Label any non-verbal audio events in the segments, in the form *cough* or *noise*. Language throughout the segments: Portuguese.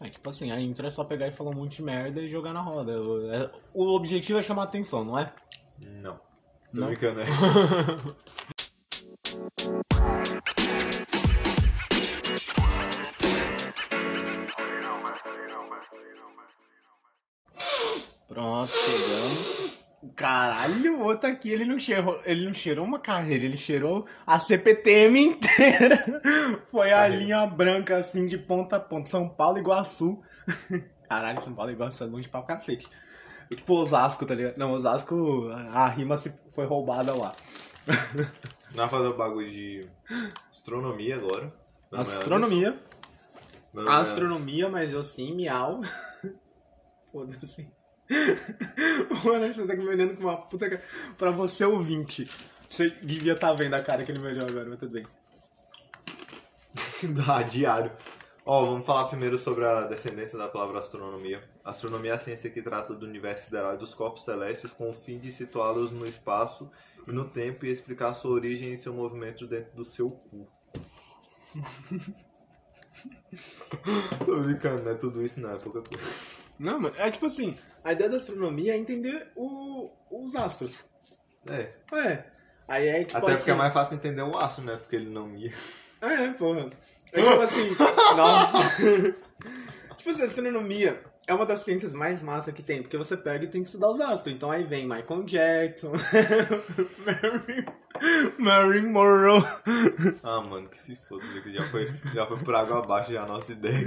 É tipo assim, a intro é só pegar e falar um monte de merda e jogar na roda. O- é- O objetivo é chamar atenção, não é? Não. Tô Não? brincando, né? *laughs* Pronto, chegamos. Caralho, o outro aqui, ele não cheirou, ele não cheirou uma carreira, ele cheirou a CPTM inteira. *laughs* Foi a Carreira. linha branca, assim, de ponta a ponta. São Paulo e Iguaçu. *laughs* Caralho, São Paulo e Iguaçu é longe pra cacete. Tipo Osasco, tá ligado? Não, Osasco, a rima se foi roubada lá. Nós fazer o bagulho de astronomia agora. É Astronomia. É- Astronomia, mas eu sim, miau. *laughs* Foda-se. *laughs* O Anderson tá me olhando com uma puta cara. Pra você ouvinte. Você devia estar vendo a cara que ele me olhou agora, mas tudo bem. *laughs* Ah, diário. Ó, vamos falar primeiro sobre a descendência da palavra astronomia. Astronomia é a ciência que trata do universo sideral e dos corpos celestes com o fim de situá-los no espaço e no tempo e explicar sua origem e seu movimento dentro do seu cu. *laughs* Tô brincando, não é tudo isso não, é pouca coisa. Não, mas é tipo assim, a ideia da astronomia é entender o- os astros. É, É. Aí é tipo até assim. porque é mais fácil entender o astro, né? Porque ele não ia. É, porra. É tipo assim, *laughs* nossa. *laughs* tipo assim, a astronomia é uma das ciências mais massa que tem, porque você pega e tem que estudar os astros. Então aí vem Michael Jackson, *laughs* Marilyn Monroe. Ah, mano, que se foda, que já foi, já foi por água abaixo já a nossa ideia.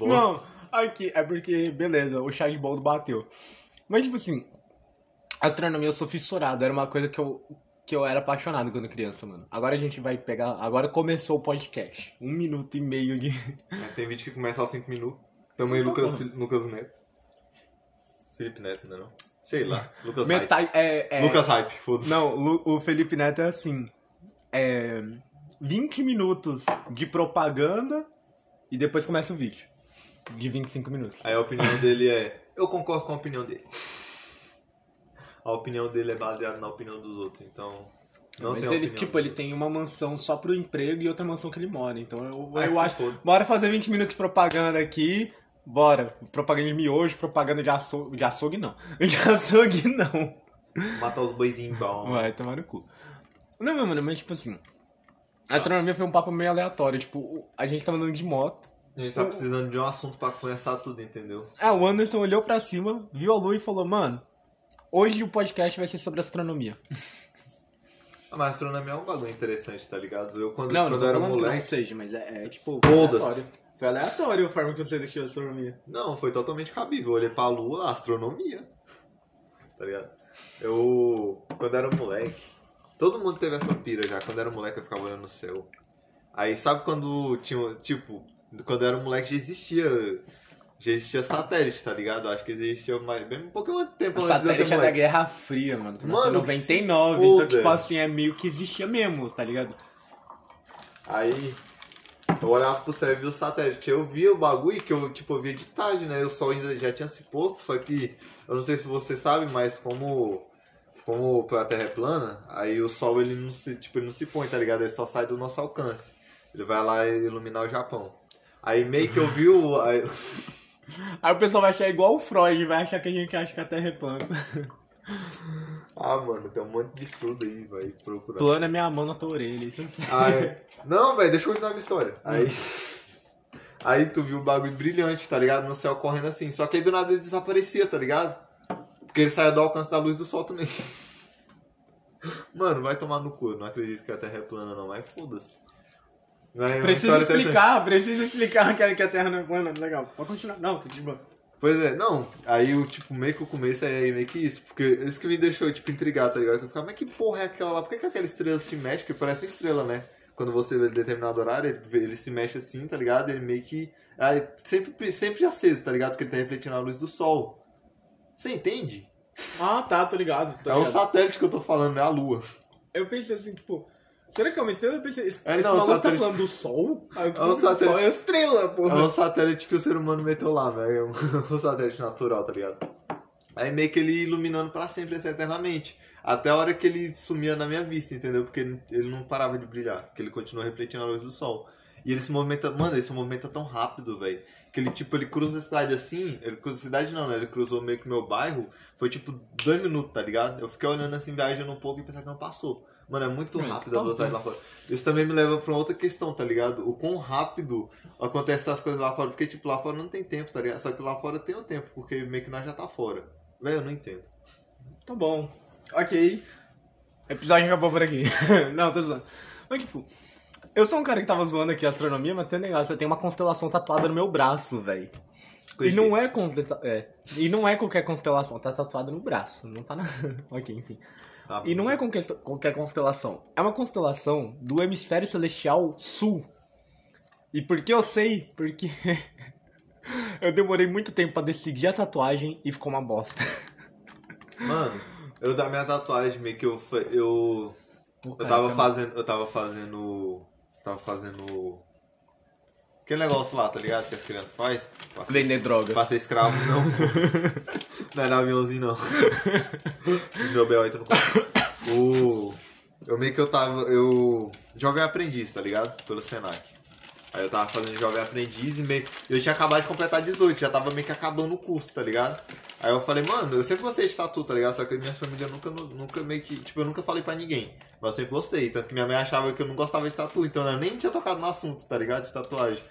Não, aqui é porque, beleza, o chá de boldo bateu. Mas tipo assim, astronomia eu sou fissurado, era uma coisa que eu, que eu era apaixonado quando criança, mano. Agora a gente vai pegar, agora começou o podcast. Um minuto e meio de... É, Tem vídeo que começa aos 5 minutos. Também Lucas, Lucas Neto. Felipe Neto, não é não? Sei lá. Lucas Hype. É, é, Lucas Hype, foda-se. Não, Lu- o Felipe Neto é assim. É 20 minutos de propaganda e depois começa o vídeo. De 25 minutos. Aí a opinião dele é... Eu concordo com a opinião dele. A opinião dele é baseada na opinião dos outros, então... Não Mas tem ele, opinião. tipo, ele tem uma mansão só pro emprego e outra mansão que ele mora. Então eu, Ah, eu acho. Bora fazer 20 minutos de propaganda aqui. Bora. Propaganda de miojo, propaganda de açougue. De açougue não. *laughs* De açougue não. Matar os boizinhos bons. Vai tomar no cu. Não, meu mano, mas tipo assim. A astronomia foi um papo meio aleatório. Tipo, a gente tava andando de moto. A gente tá precisando de um assunto pra começar tudo, entendeu? Ah, o Anderson olhou pra cima, viu a lua e falou, mano, hoje o podcast vai ser sobre astronomia. Ah, mas astronomia é um bagulho interessante, tá ligado? Eu quando, Não, não quando tô eu era falando que não moleque... seja, mas é, é, tipo, Foda-se. aleatório. Foi aleatório a forma que você deixou a astronomia. Não, foi totalmente cabível. Eu olhei pra lua, astronomia. Tá ligado? Eu, quando era moleque, todo mundo teve essa pira já. Quando era moleque, eu ficava olhando no céu. Aí, sabe quando tinha, tipo, quando eu era moleque já existia, já existia satélite, tá ligado? Acho que existia mais, bem um pouquinho de tempo O antes satélite é da. Guerra Fria, mano. Tu Mano, que 99, se então, foda. tipo assim, é meio que existia mesmo, tá ligado? Aí, eu olhava pro céu e via o satélite. Eu via o bagulho que eu, tipo, eu via de tarde, né? O sol ainda já tinha se posto, só que, eu não sei se você sabe, mas como, como a Terra é plana, aí o sol, ele não se, tipo, ele não se põe, tá ligado? Ele só sai do nosso alcance. Ele vai lá iluminar o Japão. Aí meio que eu vi o... *laughs* aí- Aí o pessoal vai achar igual o Freud, vai achar que a gente acha que a Terra é plana. Ah, mano, tem um monte de estudo aí, vai procurar. Plana é minha mão na tua orelha. Isso assim. Aí, não, velho, deixa eu continuar a minha história. Aí, aí tu viu o bagulho brilhante, tá ligado? No céu correndo assim. Só que aí do nada ele desaparecia, tá ligado? Porque ele saia do alcance da luz do sol também. *laughs* Mano, vai tomar no cu. Eu não acredito que a Terra é plana, não, mas foda-se. Uma Precisa explicar, precisa explicar que, a Terra não é plana. Legal, pode continuar. Não, tô de boa. Pois é, não. Aí o tipo, meio que o começo é meio que isso. Porque isso que me deixou, tipo, intrigado, tá ligado? Eu ficava, mas que porra é aquela lá? Por que, que aquela estrela se mexe? Porque parece uma estrela, né? Quando você vê ele em determinado horário, ele, se mexe assim, tá ligado? Ele meio que. Aí, sempre, sempre aceso, tá ligado? Porque ele tá refletindo a luz do sol. Você entende? Ah, tá, tô ligado. Tô é o ligado. satélite que eu tô falando, é a lua. Eu pensei assim, tipo, será que é uma estrela? Pensei, esse, É, esse não, maluco satélite- tá falando do Sol? Eu É um o Sol satélite- é estrela, É porra. um satélite que o ser humano meteu lá, né? É *laughs* um, satélite natural, tá ligado? Aí meio que ele iluminando pra sempre, assim, eternamente. Até a hora que ele sumia na minha vista, entendeu? Porque ele, ele não parava de brilhar, porque ele continua refletindo a luz do sol. E ele se movimenta, mano, ele se movimenta tão rápido, velho, Que ele, tipo, ele cruza a cidade assim, ele cruza a cidade não, né? Ele cruzou meio que meu bairro, foi tipo dois minutos, tá ligado? Eu fiquei olhando assim, viajando um pouco e pensando que não passou. Mano, é muito rápido a tá velocidade lá fora. Isso também me leva pra uma outra questão, tá ligado? O quão rápido acontece essas coisas lá fora, porque, tipo, lá fora não tem tempo, tá ligado? Só que lá fora tem o tempo, porque meio que nós já tá fora. Velho, eu não entendo. Tá bom. Ok. O episódio acabou por aqui. *laughs* não, tô zoando. Mas, tipo, eu sou um cara que tava zoando aqui a astronomia, mas tem um negócio, eu tenho uma constelação tatuada no meu braço, velho. E não é, é. E não é qualquer constelação, tá tatuada no braço, não tá na. *laughs* ok, enfim. Tá E não é qualquer, constelação. É uma constelação do hemisfério celestial sul. E por que eu sei? Porque *laughs* eu demorei muito tempo pra decidir a tatuagem e ficou uma bosta. Mano, eu da minha tatuagem, meio que eu. Eu, eu tava fazendo. Eu tava fazendo. Tava fazendo. Aquele negócio lá, tá ligado? Que as crianças fazem. Vender droga. Pra ser escravo, não. *laughs* não *laughs* é no aviãozinho, não. Esse meu B.O. aí tu não conta. O. Eu meio que eu tava. Eu. Jovem aprendiz, tá ligado? Pelo Senac. Aí eu tava fazendo jovem aprendiz e meio. Eu tinha acabado de completar 18, já tava meio que acabando o curso, tá ligado? Aí eu falei, mano, eu sempre gostei de tatu, tá ligado? Só que minha família nunca, nunca meio que. Tipo, eu nunca falei pra ninguém. Mas eu sempre gostei. Tanto que minha mãe achava que eu não gostava de tatu, então eu nem tinha tocado no assunto, tá ligado? De tatuagem.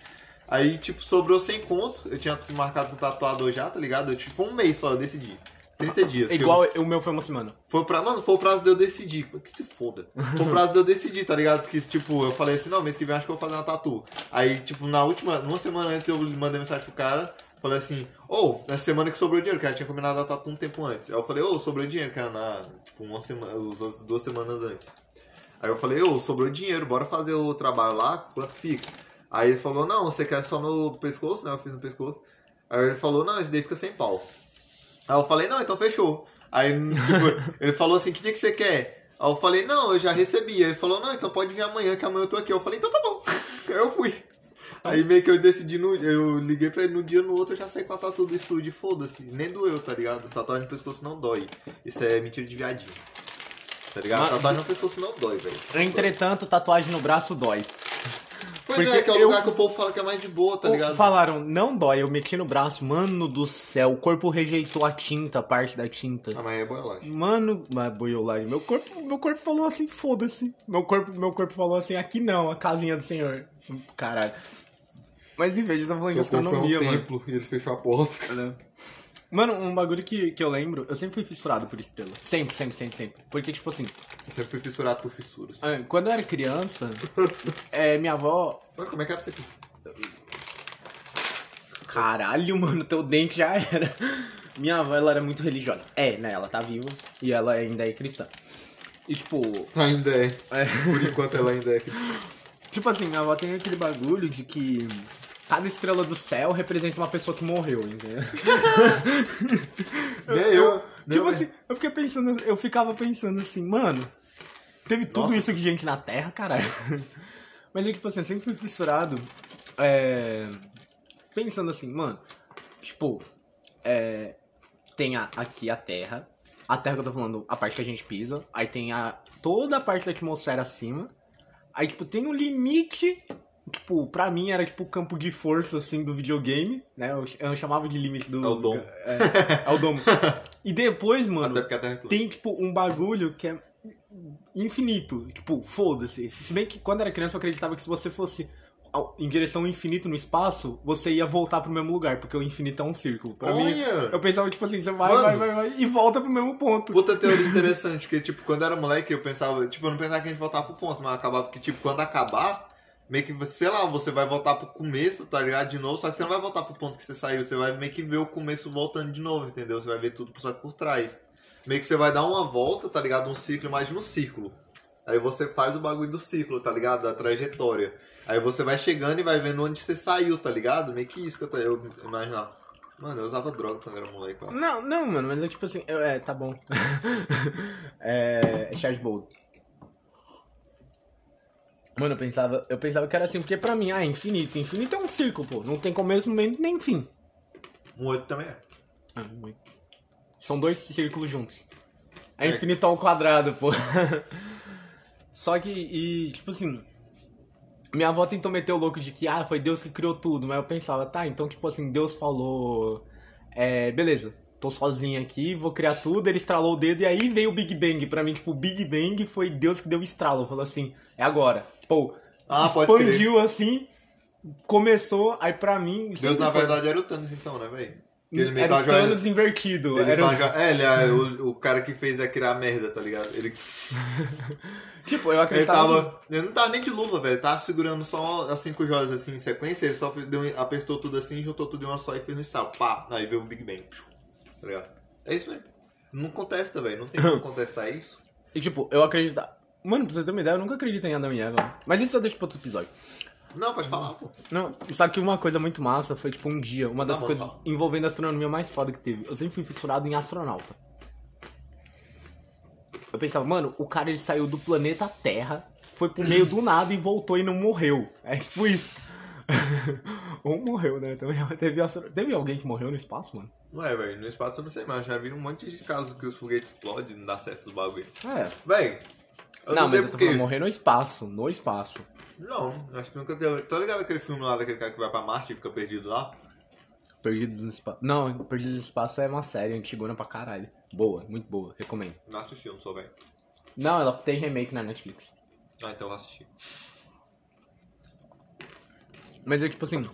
Aí, tipo, sobrou sem conto. Eu tinha marcado com tatuador já, tá ligado? Eu, tipo, foi um mês só, eu decidi. 30 *laughs* dias. que eu- Igual o meu foi uma semana. foi pra, mano, foi o prazo de eu decidir. Que se foda. Foi o prazo de eu decidir, tá ligado? Que, tipo, eu falei assim, não, mês que vem acho que eu vou fazer uma tatu. Aí, tipo, na última, uma semana antes eu mandei mensagem pro cara, falei assim, ô, nessa semana que sobrou dinheiro, que ela tinha combinado a tatu um tempo antes. Aí eu falei, ô, sobrou dinheiro, que era na, tipo, uma semana, duas semanas antes. Aí eu falei, ô, sobrou dinheiro, bora fazer o trabalho lá, quanto fica? Aí ele falou, não, você quer só no pescoço, né? Eu fiz no pescoço. Aí ele falou, não, esse daí fica sem pau. Aí eu falei, não, então fechou. Aí, tipo, *laughs* ele falou assim, que dia que você quer? Aí eu falei, não, eu já recebi. Aí ele falou, não, então pode vir amanhã, que amanhã eu tô aqui. Eu falei, então tá bom. *laughs* Aí eu fui. Aí meio que eu decidi, no, eu liguei pra ele no dia, no outro eu já saí com a tatu do estúdio, foda-se. Nem doeu, tá ligado? Tatuagem no pescoço não dói. Isso é mentira de viadinho. Tá ligado? Mas- Tatuagem no pescoço não dói, velho. Entretanto, tatuagem no braço dói. Pois porque é, que é o eu- lugar que o povo fala que é mais de boa, tá ligado? Falaram, não dói, eu meti no braço. Mano do céu, o corpo rejeitou a tinta, a parte da tinta. Ah, mas é boiolagem. Mano, mas boiolagem. Meu corpo, meu corpo falou assim, foda-se. Meu corpo, meu corpo falou assim, aqui não, a casinha do senhor. Caralho. Mas em vez de estar falando de astronomia, mano. é um templo e ele fechou a porta. né? Mano, um bagulho que, que eu lembro, eu sempre fui fissurado por estrela. Sempre, sempre, sempre, sempre. Porque, tipo assim, Eu sempre fui fissurado por fissuras. ah, quando eu era criança, é, *laughs* minha avó. Mas como é que é pra você aqui? Caralho, mano, teu dente já era. Minha avó, ela era muito religiosa. É, né? Ela tá viva e ela ainda é cristã. E, tipo, Ainda é. é, Por enquanto ela ainda é cristã. tipo assim, minha avó tem aquele bagulho de que cada estrela do céu representa uma pessoa que morreu, entendeu? *laughs* Nem eu. nem *laughs* Tipo eu- assim, eu fiquei pensando, eu ficava pensando assim, mano, teve tudo Nossa. isso de gente na Terra, caralho. *laughs* Mas eu, tipo assim, eu sempre fui fissurado, é, pensando assim, mano, tipo, é, tem a- aqui a Terra, a Terra que eu tô falando, a parte que a gente pisa, aí tem a, toda a parte da atmosfera acima, aí, tipo, tem um limite, tipo, pra mim era tipo o campo de força, assim, do videogame, né, eu, eu chamava de limite do... É o domo. *laughs* É, é o domo. E depois, mano, é tem, tipo, um bagulho que é infinito. Tipo, foda-se. Se bem que quando era criança eu acreditava que se você fosse em direção ao infinito no espaço, você ia voltar pro mesmo lugar, porque o infinito é um círculo. Pra mim, Olha! eu pensava, tipo assim, você vai, Mano. vai, vai, vai e volta pro mesmo ponto. Puta teoria interessante, porque, tipo, quando eu era moleque, eu pensava, tipo, eu não pensava que a gente voltava pro ponto, mas acabava que, tipo, quando acabar, meio que, sei lá, você vai voltar pro começo, tá ligado? De novo, só que você não vai voltar pro ponto que você saiu, você vai meio que ver o começo voltando de novo, entendeu? Você vai ver tudo só por trás. Meio que você vai dar uma volta, tá ligado? Um ciclo, imagina um ciclo. Aí você faz o bagulho do ciclo, tá ligado? Da trajetória. Aí você vai chegando e vai vendo onde você saiu, tá ligado? Meio que isso que eu, tô- eu imaginava. Mano, eu usava droga quando era moleque, ó. Não, não, mano, mas é tipo assim, eu- é, tá bom. *laughs* é, Charles Bold. Mano, eu pensava, eu pensava que era assim, porque pra mim, ah, infinito. Infinito é um círculo, pô. Não tem começo, meio nem fim. Um oito também é. Ah, muito. São dois círculos juntos. É É. infinito ao quadrado, pô. *laughs* Só que, e, tipo assim. Minha avó tentou meter o louco de que, ah, foi Deus que criou tudo. Mas eu pensava, tá, então, tipo assim, Deus falou. É, beleza, tô sozinho aqui, vou criar tudo. Ele estralou o dedo e aí veio o Big Bang. Pra mim, tipo, o Big Bang foi Deus que deu o estralo. Falou assim, é agora. Pô, Ah, expandiu assim, começou, aí pra mim. Deus, na foi. verdade, era o Thanos, então, né, velho? Ele meio Era a o joia- Thanos invertido. Ele era com o- a jo- É, ele é o, o cara que fez é criar merda, tá ligado? Ele, *laughs* Tipo, eu ele acreditava. tava. Ele não tava nem de luva, velho. Ele tava segurando só as cinco joias assim em sequência. Ele só deu, apertou tudo assim, juntou tudo em uma só e fez um estalo. Pá! Aí veio o Big Bang. Tá ligado? É isso mesmo. Não contesta, velho. Não tem como *laughs* contestar isso. E tipo, eu acreditava. Mano, pra você ter uma ideia, eu nunca acreditei em Adão e Eva. Mas isso eu deixo pra outro episódio. Não, pode falar, pô. Não, só que uma coisa muito massa foi, tipo, um dia, uma das Tá bom, coisas fala. envolvendo astronomia mais foda que teve. Eu sempre fui fissurado em astronauta. Eu pensava, mano, o cara ele saiu do planeta Terra, foi pro meio do nada e voltou e não morreu. É tipo isso. *laughs* Ou morreu, né? Também *laughs* teve, astro... teve alguém que morreu no espaço, mano? Não é, velho. No espaço eu não sei, mas já vi um monte de casos que os foguetes explodem e não dá certo os bagulho. É. Véi, eu não, não, mas eu tô falando morrer no espaço, no espaço. Não, acho que nunca teve. Tá ligado aquele filme lá daquele cara que vai pra Marte e fica perdido lá? Perdidos no espaço. Não, Perdidos no espaço é uma série antigona pra caralho. Boa, muito boa, recomendo. Não assisti, eu não sou velho. Não, ela tem remake na Netflix. Ah, então eu vou assistir. Mas é tipo assim.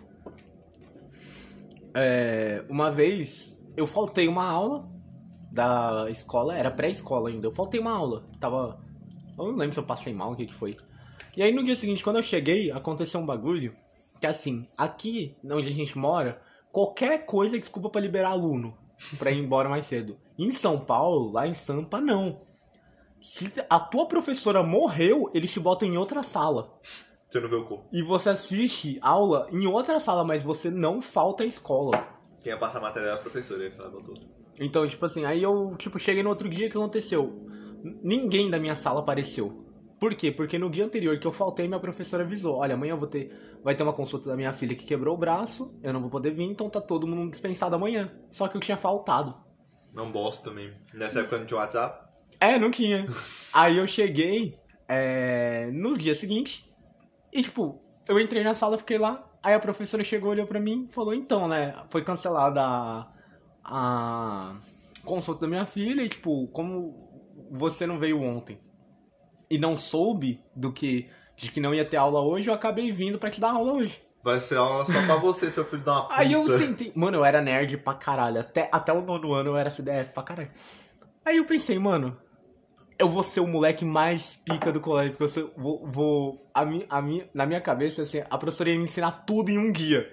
É, uma vez eu faltei uma aula da escola, era pré-escola ainda. Eu faltei uma aula. Tava. Eu não lembro se eu passei mal, o que que foi. E aí no dia seguinte, quando eu cheguei, aconteceu um bagulho. Que assim, aqui onde a gente mora, qualquer coisa é desculpa pra liberar aluno. Pra ir embora mais cedo. Em São Paulo, lá em Sampa, não. Se a tua professora morreu, eles te botam em outra sala. Você não vê o corpo. E você assiste aula em outra sala, mas você não falta à escola. Quem ia passar a matéria era a professora, aí falava tudo. Então, tipo assim, aí eu, tipo, cheguei no outro dia, o que aconteceu? Ninguém da minha sala apareceu. Por quê? Porque no dia anterior que eu faltei, minha professora avisou, olha, amanhã eu vou ter, vai ter uma consulta da minha filha que quebrou o braço, eu não vou poder vir, então tá todo mundo dispensado amanhã. Só que eu tinha faltado. Não bosta também. Nessa época não tinha WhatsApp. É, não tinha. *laughs* Aí eu cheguei é, no dia seguinte e, tipo, eu entrei na sala, fiquei lá. Aí a professora chegou, olhou pra mim e falou: Então, né, foi cancelada a, a consulta da minha filha e, tipo, como você não veio ontem e não soube do que, de que não ia ter aula hoje, eu acabei vindo pra te dar aula hoje. Vai ser aula só pra você, seu filho da uma puta. Aí eu sentei. Mano, eu era nerd pra caralho. Até, até o nono ano eu era CDF pra caralho. Aí eu pensei, mano, eu vou ser o moleque mais pica do colégio, porque eu sou- vou. vou a mi, a mi, na minha cabeça, assim, a professora ia me ensinar tudo em um dia.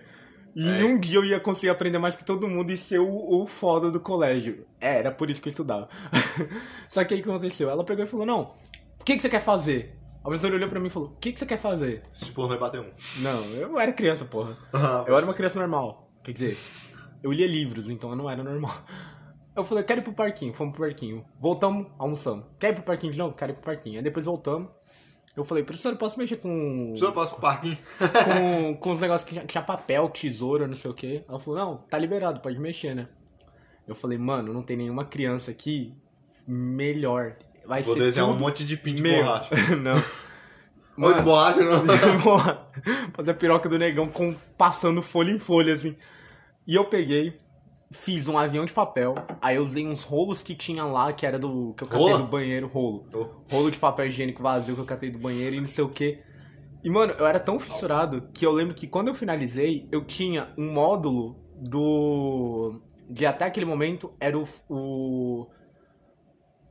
E É. em um dia eu ia conseguir aprender mais que todo mundo e ser o, o foda do colégio. É, era por isso que eu estudava. *laughs* Só que aí o que aconteceu? Ela pegou e falou: Não, o que, que você quer fazer? A professora olhou pra mim e falou: O que, que você quer fazer? Se porra, vai bater um. Não, eu era criança, porra. Eu era uma criança normal. Quer dizer, eu lia livros, então eu não era normal. Eu falei, quero ir pro parquinho, fomos pro parquinho. Voltamos, almoçamos. Quer ir pro parquinho de novo? Quero ir pro parquinho. Aí depois voltamos. Eu falei, professor, eu posso mexer com. Se eu posso pro parquinho. com, *laughs* com os negócios que tinha, tinha papel, tesoura, não sei o quê. Ela falou, não, tá liberado, pode mexer, né? Eu falei, mano, não tem nenhuma criança aqui melhor. Vai Vou ser desenhar um tudo monte de pin de meu. borracha. *laughs* não. Ou de borracha, não. *laughs* Fazer a piroca do negão com, passando folha em folha, assim. E eu peguei, fiz um avião de papel, aí eu usei uns rolos que tinha lá, que era do. que eu catei Rola? do banheiro, rolo. Oh. Rolo de papel higiênico vazio que eu catei do banheiro e não sei o que. E, mano, eu era tão fissurado que eu lembro que quando eu finalizei, eu tinha um módulo do. De até aquele momento era o, o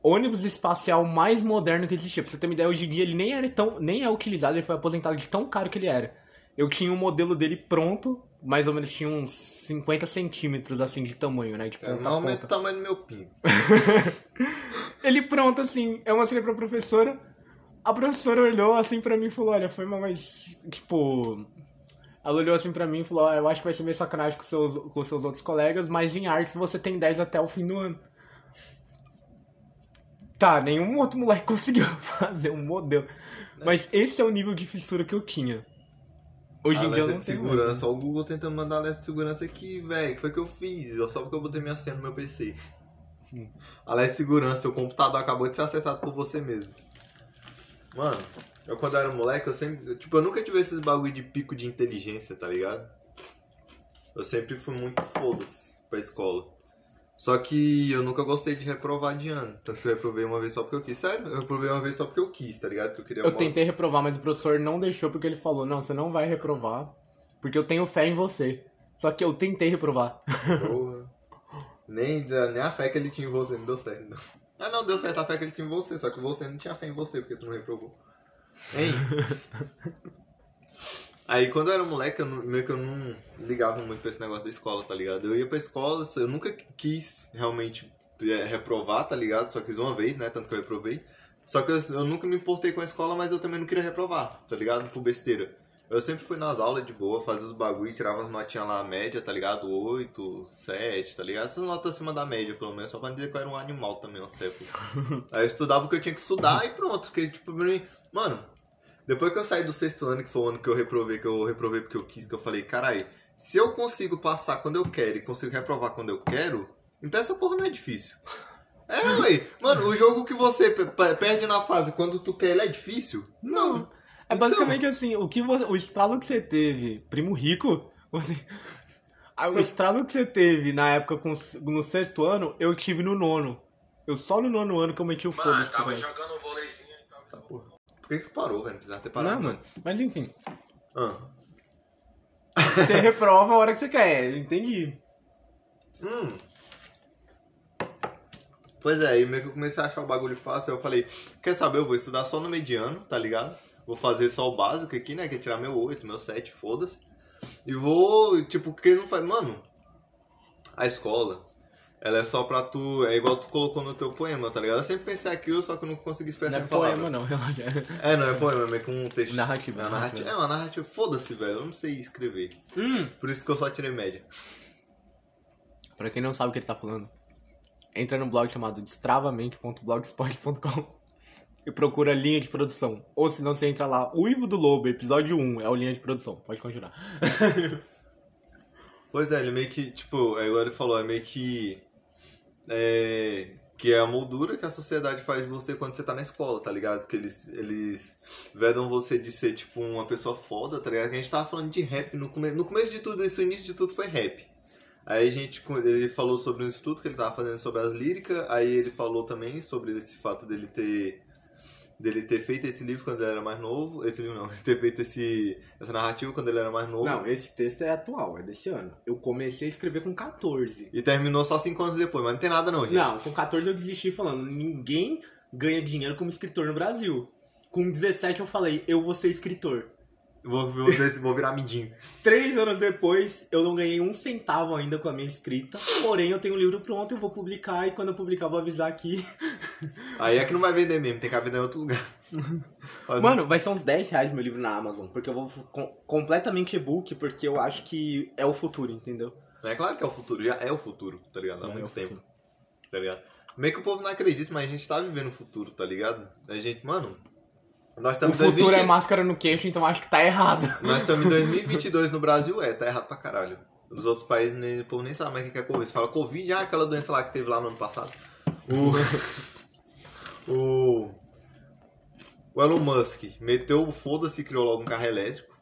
ônibus espacial mais moderno que existia. Pra você ter uma ideia, hoje em dia ele nem era tão. nem é utilizado, ele foi aposentado de tão caro que ele era. Eu tinha um modelo dele pronto, mais ou menos tinha uns 50 centímetros assim de tamanho, né? De É ponta a normalmente ponta. o tamanho do meu pinto. *laughs* Ele pronto, assim, eu mostrei pra professora. A professora olhou assim pra mim e falou, olha, foi uma mais. Tipo. Ela olhou assim pra mim e falou, eu acho que vai ser meio sacanagem com seus, com seus outros colegas, mas em artes você tem 10 até o fim do ano. Tá, nenhum outro moleque *laughs* conseguiu fazer um modelo. Mas esse é o nível de fissura que eu tinha. Hoje em dia eu não de tenho. segurança. Ó, o Google tentando mandar alerta de segurança aqui, velho. Que foi que eu fiz? Só porque eu botei minha senha no meu PC. *laughs* Alerta de segurança. Seu computador acabou de ser acessado por você mesmo. Mano, Eu quando era moleque, eu sempre. Tipo, eu nunca tive esses bagulho de pico de inteligência, tá ligado? Eu sempre fui muito foda-se pra escola. Só que eu nunca gostei de reprovar de ano. Tanto que eu reprovei uma vez só porque eu quis. Sério, eu reprovei uma vez só porque eu quis, tá ligado? Que eu queria Eu tentei reprovar, mas o professor não deixou porque ele falou: Não, você não vai reprovar, porque eu tenho fé em você. Só que eu tentei reprovar. Porra. Nem, nem a fé que ele tinha em você não deu certo. Não. Ah, não, deu certo a fé que ele tinha em você, só que você não tinha fé em você porque tu não reprovou. Hein? *laughs* Aí quando eu era moleque, eu não- meio que eu não ligava muito pra esse negócio da escola, tá ligado? Eu ia pra escola, eu nunca quis realmente é, reprovar, tá ligado? Só quis uma vez, né? Tanto que eu reprovei. Só que eu, eu nunca me importei com a escola, mas eu também não queria reprovar, tá ligado? Por besteira. Eu sempre fui nas aulas de boa, fazia os bagulho, tirava as notinhas lá, média, tá ligado? 8, 7, tá ligado? Essas notas acima da média, pelo menos, só pra dizer que eu era um animal também, uma época. *laughs* Aí eu estudava o que eu tinha que estudar e pronto. Porque, tipo, pra mim, mano, depois que eu saí do sexto ano, que foi o ano que eu reprovei, que eu reprovei porque eu quis, que eu falei, carai, se eu consigo passar quando eu quero e consigo reprovar quando eu quero, então essa porra não é difícil. É, ué. Mano, o jogo que você pe- pe- perde na fase quando tu quer, ele é difícil? Não. É basicamente assim, o que você, o estralo que você teve, primo rico, você, Ah, o estralo que você teve na época com, no sexto ano, eu tive no nono. Eu só no nono ano que eu meti o Mano, foda-se. tava jogando um vôleizinho e tava... Tá, porra. Por que que tu parou, velho? Não precisava ter parado. Não, mano. Mas enfim, Ah. você reprova a hora que você quer, entendi. Hum. Pois é, aí meio que eu comecei a achar o bagulho fácil, eu falei, quer saber, eu vou estudar só no mediano, tá ligado? Vou fazer só o básico aqui, né, que é tirar meu 8, meu 7, foda-se. E vou, tipo, porque não faz... Mano, a escola, ela é só pra tu... É igual tu colocou no teu poema, tá ligado? Eu sempre pensei aquilo, só que eu não consegui Não expressar é em palavras. poema, não, relaxa. É, não é poema, é meio que um texto. Narrativa, É uma narrativa. É uma narrativa. Foda-se, velho. Eu não sei escrever. Hum, Por isso que eu só tirei média. pra quem não sabe o que ele tá falando, entra no blog chamado destravamente.blogspot.com e procura linha de produção. Ou se não, você entra lá, o Ivo do Lobo, episódio 1, é o linha de produção. Pode continuar. *laughs* Pois é, ele meio que, tipo, é igual ele falou, é meio que. É. Que é a moldura que a sociedade faz de você quando você tá na escola, tá ligado? Que eles, eles vedam você de ser, tipo, uma pessoa foda, tá ligado? Que a gente tava falando de rap no começo. No começo de tudo isso, o início de tudo foi rap. Aí a gente, ele falou sobre um estudo que ele tava fazendo sobre as líricas, aí ele falou também sobre esse fato dele ter dele ter feito esse livro quando ele era mais novo, esse livro não, *laughs* ter feito esse essa narrativa quando ele era mais novo. Não, esse texto é atual, é desse ano. Eu comecei a escrever com 14. E terminou só cinco anos depois, mas não tem nada não, gente. Não, com 14 eu desisti falando, ninguém ganha dinheiro como escritor no Brasil. Com 17 eu falei, eu vou ser escritor. Vou, vou, vou virar midinho. Três anos depois, eu não ganhei um centavo ainda com a minha escrita. Porém, eu tenho o livro pronto, eu vou publicar e quando eu publicar, eu vou avisar aqui. *laughs* Aí é que não vai vender mesmo, tem que vender em outro lugar. Faz *laughs* um- Mano, vai ser uns 10 reais meu livro na Amazon, porque eu vou com- completamente e-book, porque eu acho que é o futuro, entendeu? É claro que é o futuro, já é o futuro, tá ligado? Há É, muito é tempo, futuro. tá ligado? Meio que o povo não acredita, mas a gente tá vivendo o futuro, tá ligado? A gente, mano, nós O futuro 2020 é máscara no queixo, então acho que tá errado. *laughs* Nós estamos em *laughs* 2022 no Brasil, é, tá errado pra caralho. Nos outros países, nem, o povo nem sabe mais o que é Covid. Fala Covid, ah, aquela doença lá que teve lá no ano passado. O. *laughs* o. O Elon Musk meteu o foda-se e criou logo um carro elétrico.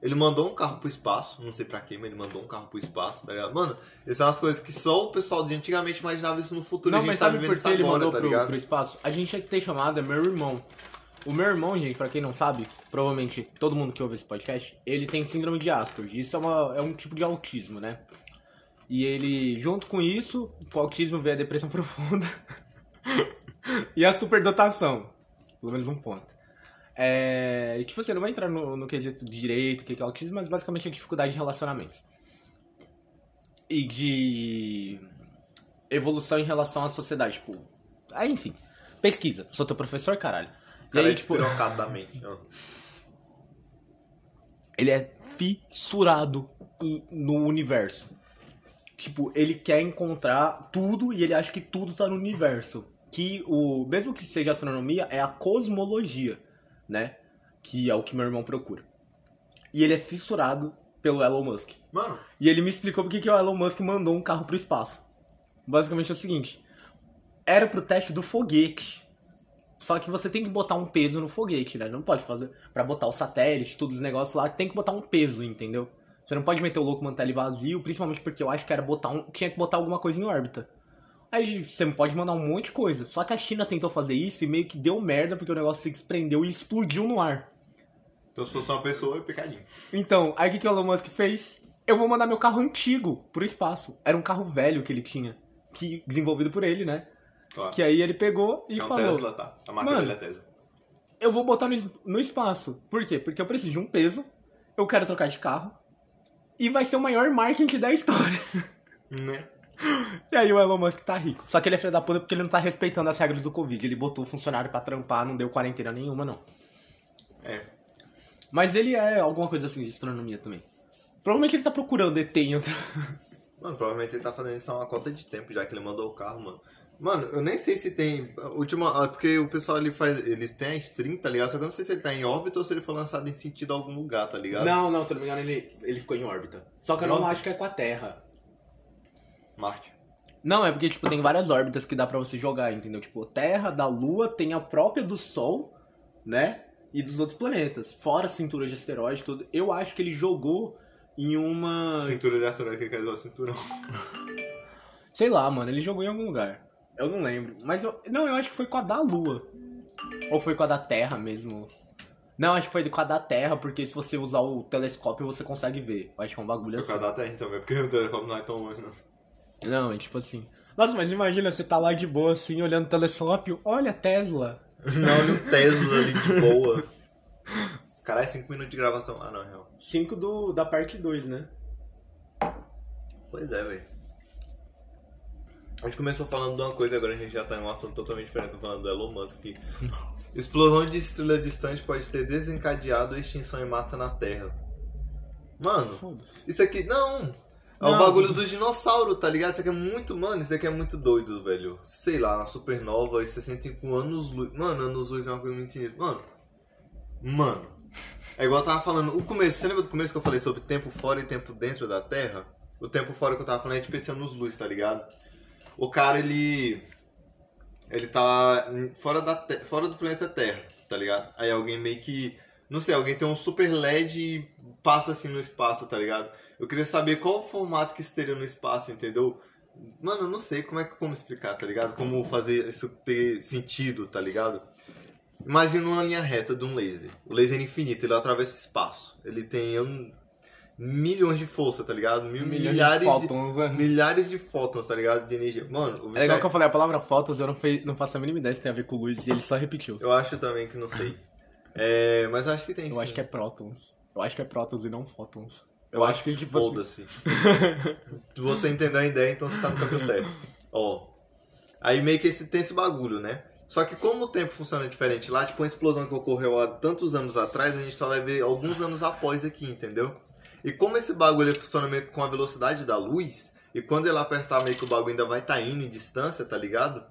Ele mandou um carro pro espaço, não sei pra quê, mas ele mandou um carro pro espaço, tá ligado? Mano, essas são as coisas que só o pessoal de antigamente imaginava isso no futuro e a Não, gente mas tá sabe vivendo por que ele agora, mandou tá pro, pro espaço? A gente tinha que ter chamado é meu irmão. O meu irmão, gente, pra quem não sabe, provavelmente todo mundo que ouve esse podcast, ele tem síndrome de Asperger. Isso é, uma, é um tipo de autismo, né? E ele, junto com isso, com o autismo veio a depressão *laughs* profunda e a superdotação. Pelo menos um ponto. É, tipo assim, não vou entrar no, no quesito direito, o que é autismo, mas basicamente é dificuldade de relacionamentos. E de evolução em relação à sociedade, tipo... Ah, enfim. Pesquisa. Sou teu professor, caralho. E aí, é tipo, da mente. ele é fissurado no universo. Tipo, ele quer encontrar tudo e ele acha que tudo tá no universo. Que o. Mesmo que seja astronomia, é a cosmologia, né? Que é o que meu irmão procura. E ele é fissurado pelo Elon Musk. Mano, E ele me explicou porque que o Elon Musk mandou um carro pro espaço. Basicamente é o seguinte: era pro teste do foguete. Só que você tem que botar um peso no foguete, né? Não pode fazer. Pra botar o satélite, todos os negócios lá, tem que botar um peso, entendeu? Você não pode meter o louco manter ele vazio, principalmente porque eu acho que era botar um. Tinha que botar alguma coisa em órbita. Aí você pode mandar um monte de coisa. Só que a China tentou fazer isso e meio que deu merda porque o negócio se desprendeu e explodiu no ar. Então se fosse uma pessoa, é picadinho. Então, aí o que, que o Elon Musk fez? Eu vou mandar meu carro antigo pro espaço. Era um carro velho que ele tinha. Que, desenvolvido por ele, né? Claro. Que aí ele pegou e é falou: Tesla, tá? A Mano. é Tesla. Eu vou botar no, no espaço. Por quê? Porque eu preciso de um peso, eu quero trocar de carro. E vai ser o maior marketing da história. Né? *laughs* E aí o Elon Musk tá rico. Só que ele é filho da puta porque ele não tá respeitando as regras do Covid. Ele botou o funcionário pra trampar, não deu quarentena nenhuma, não. É. Mas ele é alguma coisa assim de astronomia também. Provavelmente ele tá procurando ET em outro. Mano, provavelmente ele tá fazendo isso há uma cota de tempo, já que ele mandou o carro, mano. Mano, eu nem sei se tem. a Última. ah, Porque o pessoal ele faz. Eles têm a string, tá ligado? Só que eu não sei se ele tá em órbita ou se ele foi lançado em sentido a algum lugar, tá ligado? Não, não, se eu não me engano, ele, ele ficou em órbita. Só que eu Em não órbita? acho que é com a Terra. Marte. Não, é porque, tipo, tem várias órbitas que dá pra você jogar, entendeu? Tipo, Terra, da Lua, tem a própria do Sol, né? E dos outros planetas. Fora a cintura de asteroide e tudo. Eu acho que ele jogou em uma. Cintura de asteroide que quer dizer o cinturão. Sei lá, mano, ele jogou em algum lugar. Eu não lembro. Mas eu. Não, eu acho que foi com a da Lua. Ou foi com a da Terra mesmo. Não, acho que foi com a da Terra, porque se você usar o telescópio você consegue ver. Eu acho que é um bagulho assim. causa da Terra também, porque *laughs* o telescópio não é tão longe, não. Não, é tipo assim. Nossa, mas imagina, você tá lá de boa assim, olhando o telescópio, olha a Tesla. *laughs* Não, olha o Tesla ali de boa. Caralho, 5 minutos de gravação. Ah, não, é real. 5 do, da parte 2, né? Pois é, velho. A gente começou falando de uma coisa, agora a gente já tá em um assunto totalmente diferente. Tô falando do Elon Musk. Que *laughs* explosão de estrela distante pode ter desencadeado a extinção em massa na Terra. Mano, isso aqui. Não! É o bagulho isso- do dinossauro, tá ligado? Isso aqui é muito. Mano, isso aqui é muito doido, velho. Sei lá, uma supernova e 65 anos luz. Mano, anos luz é uma coisa muito. Mano. Mano. É igual eu tava falando. O começo, você lembra do começo que eu falei sobre tempo fora e tempo dentro da Terra? O tempo fora que eu tava falando é tipo esse anos luz, tá ligado? O cara, ele. Ele tá fora, da, fora do planeta Terra, tá ligado? Aí alguém meio que. Não sei, alguém tem um super LED e passa assim no espaço, tá ligado? Eu queria saber qual o formato que isso teria no espaço, entendeu? Mano, eu não sei como é como explicar, tá ligado? Como fazer isso ter sentido, tá ligado? Imagina uma linha reta de um laser. O laser é infinito, ele atravessa espaço. Ele tem um, milhões de força, tá ligado? Mil, Milhões milhares, de fótons, né? milhares de fótons, tá ligado? De energia. Mano, o É legal que eu falei a palavra fótons, eu não, fei- não faço a mínima ideia se tem a ver com luz e ele só repetiu. eu acho também que não sei. *laughs* É, mas acho que tem Eu sim. acho que é prótons. Eu acho que é prótons e não fótons. Eu acho que tipo assim- foda-se. Se você entendeu a ideia, então você tá no caminho certo. Ó. Aí meio que esse, tem esse bagulho, né? Só que como o tempo funciona diferente lá, tipo uma explosão que ocorreu há tantos anos atrás, a gente só vai ver alguns anos após aqui, entendeu? E como esse bagulho ele funciona meio que com a velocidade da luz, e quando ele apertar meio que o bagulho ainda vai estar indo em distância, tá ligado?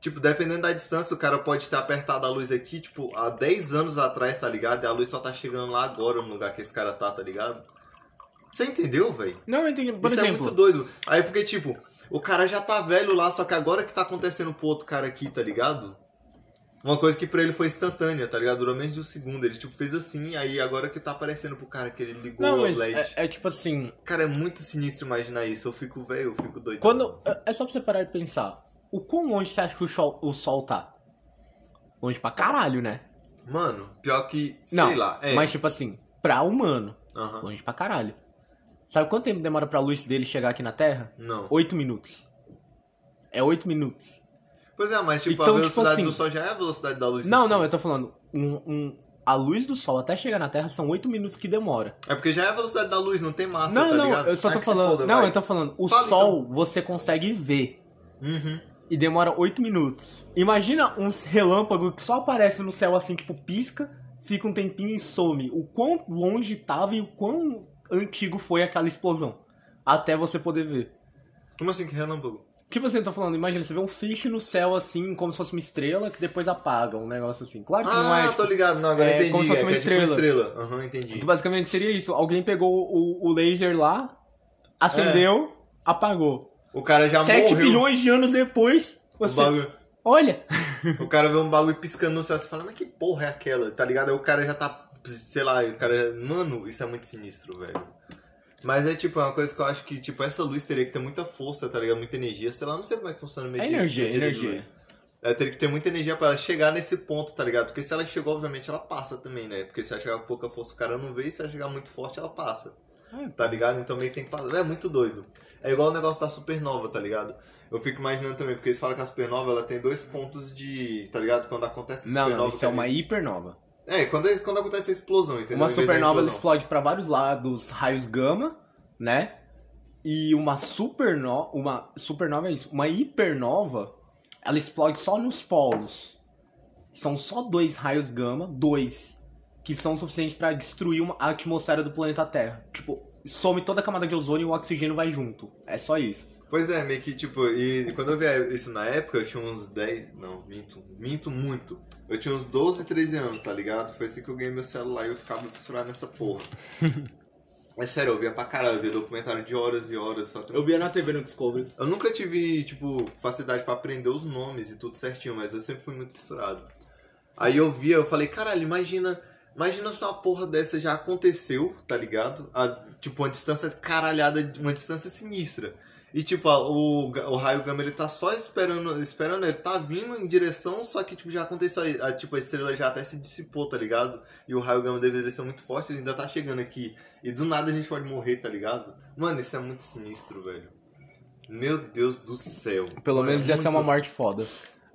Tipo, dependendo da distância, o cara pode ter apertado a luz aqui, tipo, há 10 anos atrás, tá ligado? E a luz só tá chegando lá agora no lugar que esse cara tá, tá ligado? Você entendeu, velho? Não, eu entendi. Por Isso é exemplo, muito doido. Aí porque, tipo, o cara já tá velho lá, só que agora que tá acontecendo pro outro cara aqui, tá ligado? Uma coisa que pra ele foi instantânea, tá ligado? Durou menos de um segundo. Ele, tipo, fez assim, aí agora que tá aparecendo pro cara que ele ligou não, o mas LED. é, é tipo assim, Cara, é muito sinistro imaginar isso. Eu fico velho, eu fico doido. quando é- é só pra você parar de pensar. O quão longe você acha que o sol, o sol tá? Longe pra caralho, né? Mano, pior que, sei Não, lá. É. mas tipo assim, pra humano, Aham. longe pra caralho. Sabe quanto tempo demora pra luz dele chegar aqui na Terra? Não. Oito minutos. É oito minutos. Pois é, mas tipo, Então, a tipo velocidade assim- do sol já é a velocidade da luz. Não, não, eu tô falando. Um, um- a luz do sol até chegar na Terra são oito minutos que demora. É porque já é a velocidade da luz, não tem massa, não, tá não, ligado? eu só tô falando. foda, não, vai. eu tô falando. O Fala, sol você consegue ver. Uhum. E demora oito minutos. Imagina uns relâmpagos que só aparecem no céu assim, tipo, pisca, fica um tempinho e some. O quão longe tava e o quão antigo foi aquela explosão. Até você poder ver. Como assim que relâmpago? Tipo assim, eu tô falando, imagina, você vê um fish no céu assim, como se fosse uma estrela, que depois apaga, um negócio assim. Claro que não Ah, é. tô tipo, ligado. Não, agora é entendi. como se fosse é, uma é tipo uma estrela. estrela. Aham, entendi. que basicamente seria isso. Alguém pegou o, o laser lá, acendeu, apagou. O cara já 7 morreu. bilhões de anos depois, O você. bagulho. Olha! *laughs* O cara vê um bagulho piscando no céu e fala, mas que porra é aquela? Tá ligado? Aí o cara já tá, sei lá, o cara. Mano, isso é muito sinistro, velho. Mas é tipo, é uma coisa que eu acho que, tipo, essa luz teria que ter muita força, tá ligado? Muita energia. Sei lá, não sei como é que funciona o É medida- energia, medida de energia. luz. Ela teria que ter muita energia pra ela chegar nesse ponto, tá ligado? Porque se ela chegou, obviamente, ela passa também, né? Porque se ela chegar com pouca força, o cara não vê. E se ela chegar muito forte, ela passa. Tá ligado? Então meio que tem que passar. É muito doido. É igual o negócio da supernova, tá ligado? Eu fico imaginando também, porque eles falam que a supernova ela tem dois pontos de. Tá ligado? Quando acontece a Não, supernova. não, isso é uma hipernova. É, quando, quando acontece a explosão, entendeu? Uma supernova explode pra vários lados, raios gama, né? E uma supernova, uma supernova é isso, uma hipernova, ela explode só nos polos. São só dois raios gama, dois, que são suficientes pra destruir uma- a atmosfera do planeta Terra. Tipo, some toda a camada de ozônio e o oxigênio vai junto. É só isso. Pois é, meio que tipo, e quando eu vi isso na época, eu tinha uns 10. Não, minto, minto muito. Eu tinha uns 12, 13 anos, tá ligado? Foi assim que eu ganhei meu celular e eu ficava fissurado nessa porra. *laughs* É sério, eu via pra caralho, eu via documentário de horas e horas, só Eu via na TV no Discovery. Eu nunca tive, tipo, facilidade pra aprender os nomes e tudo certinho, mas eu sempre fui muito fissurado. Aí eu via, eu falei, caralho, imagina, imagina se uma porra dessa já aconteceu, tá ligado? A, tipo, uma distância caralhada, uma distância sinistra. E tipo, o, o raio gama ele tá só esperando, esperando, ele tá vindo em direção, só que tipo, já aconteceu, a, tipo, a estrela já até se dissipou, tá ligado? E o raio gama deveria ser muito forte, ele ainda tá chegando aqui. E do nada a gente pode morrer, tá ligado? Mano, isso é muito sinistro, velho. Meu Deus do céu. Pelo Mano, menos é ia ser muito- uma morte foda.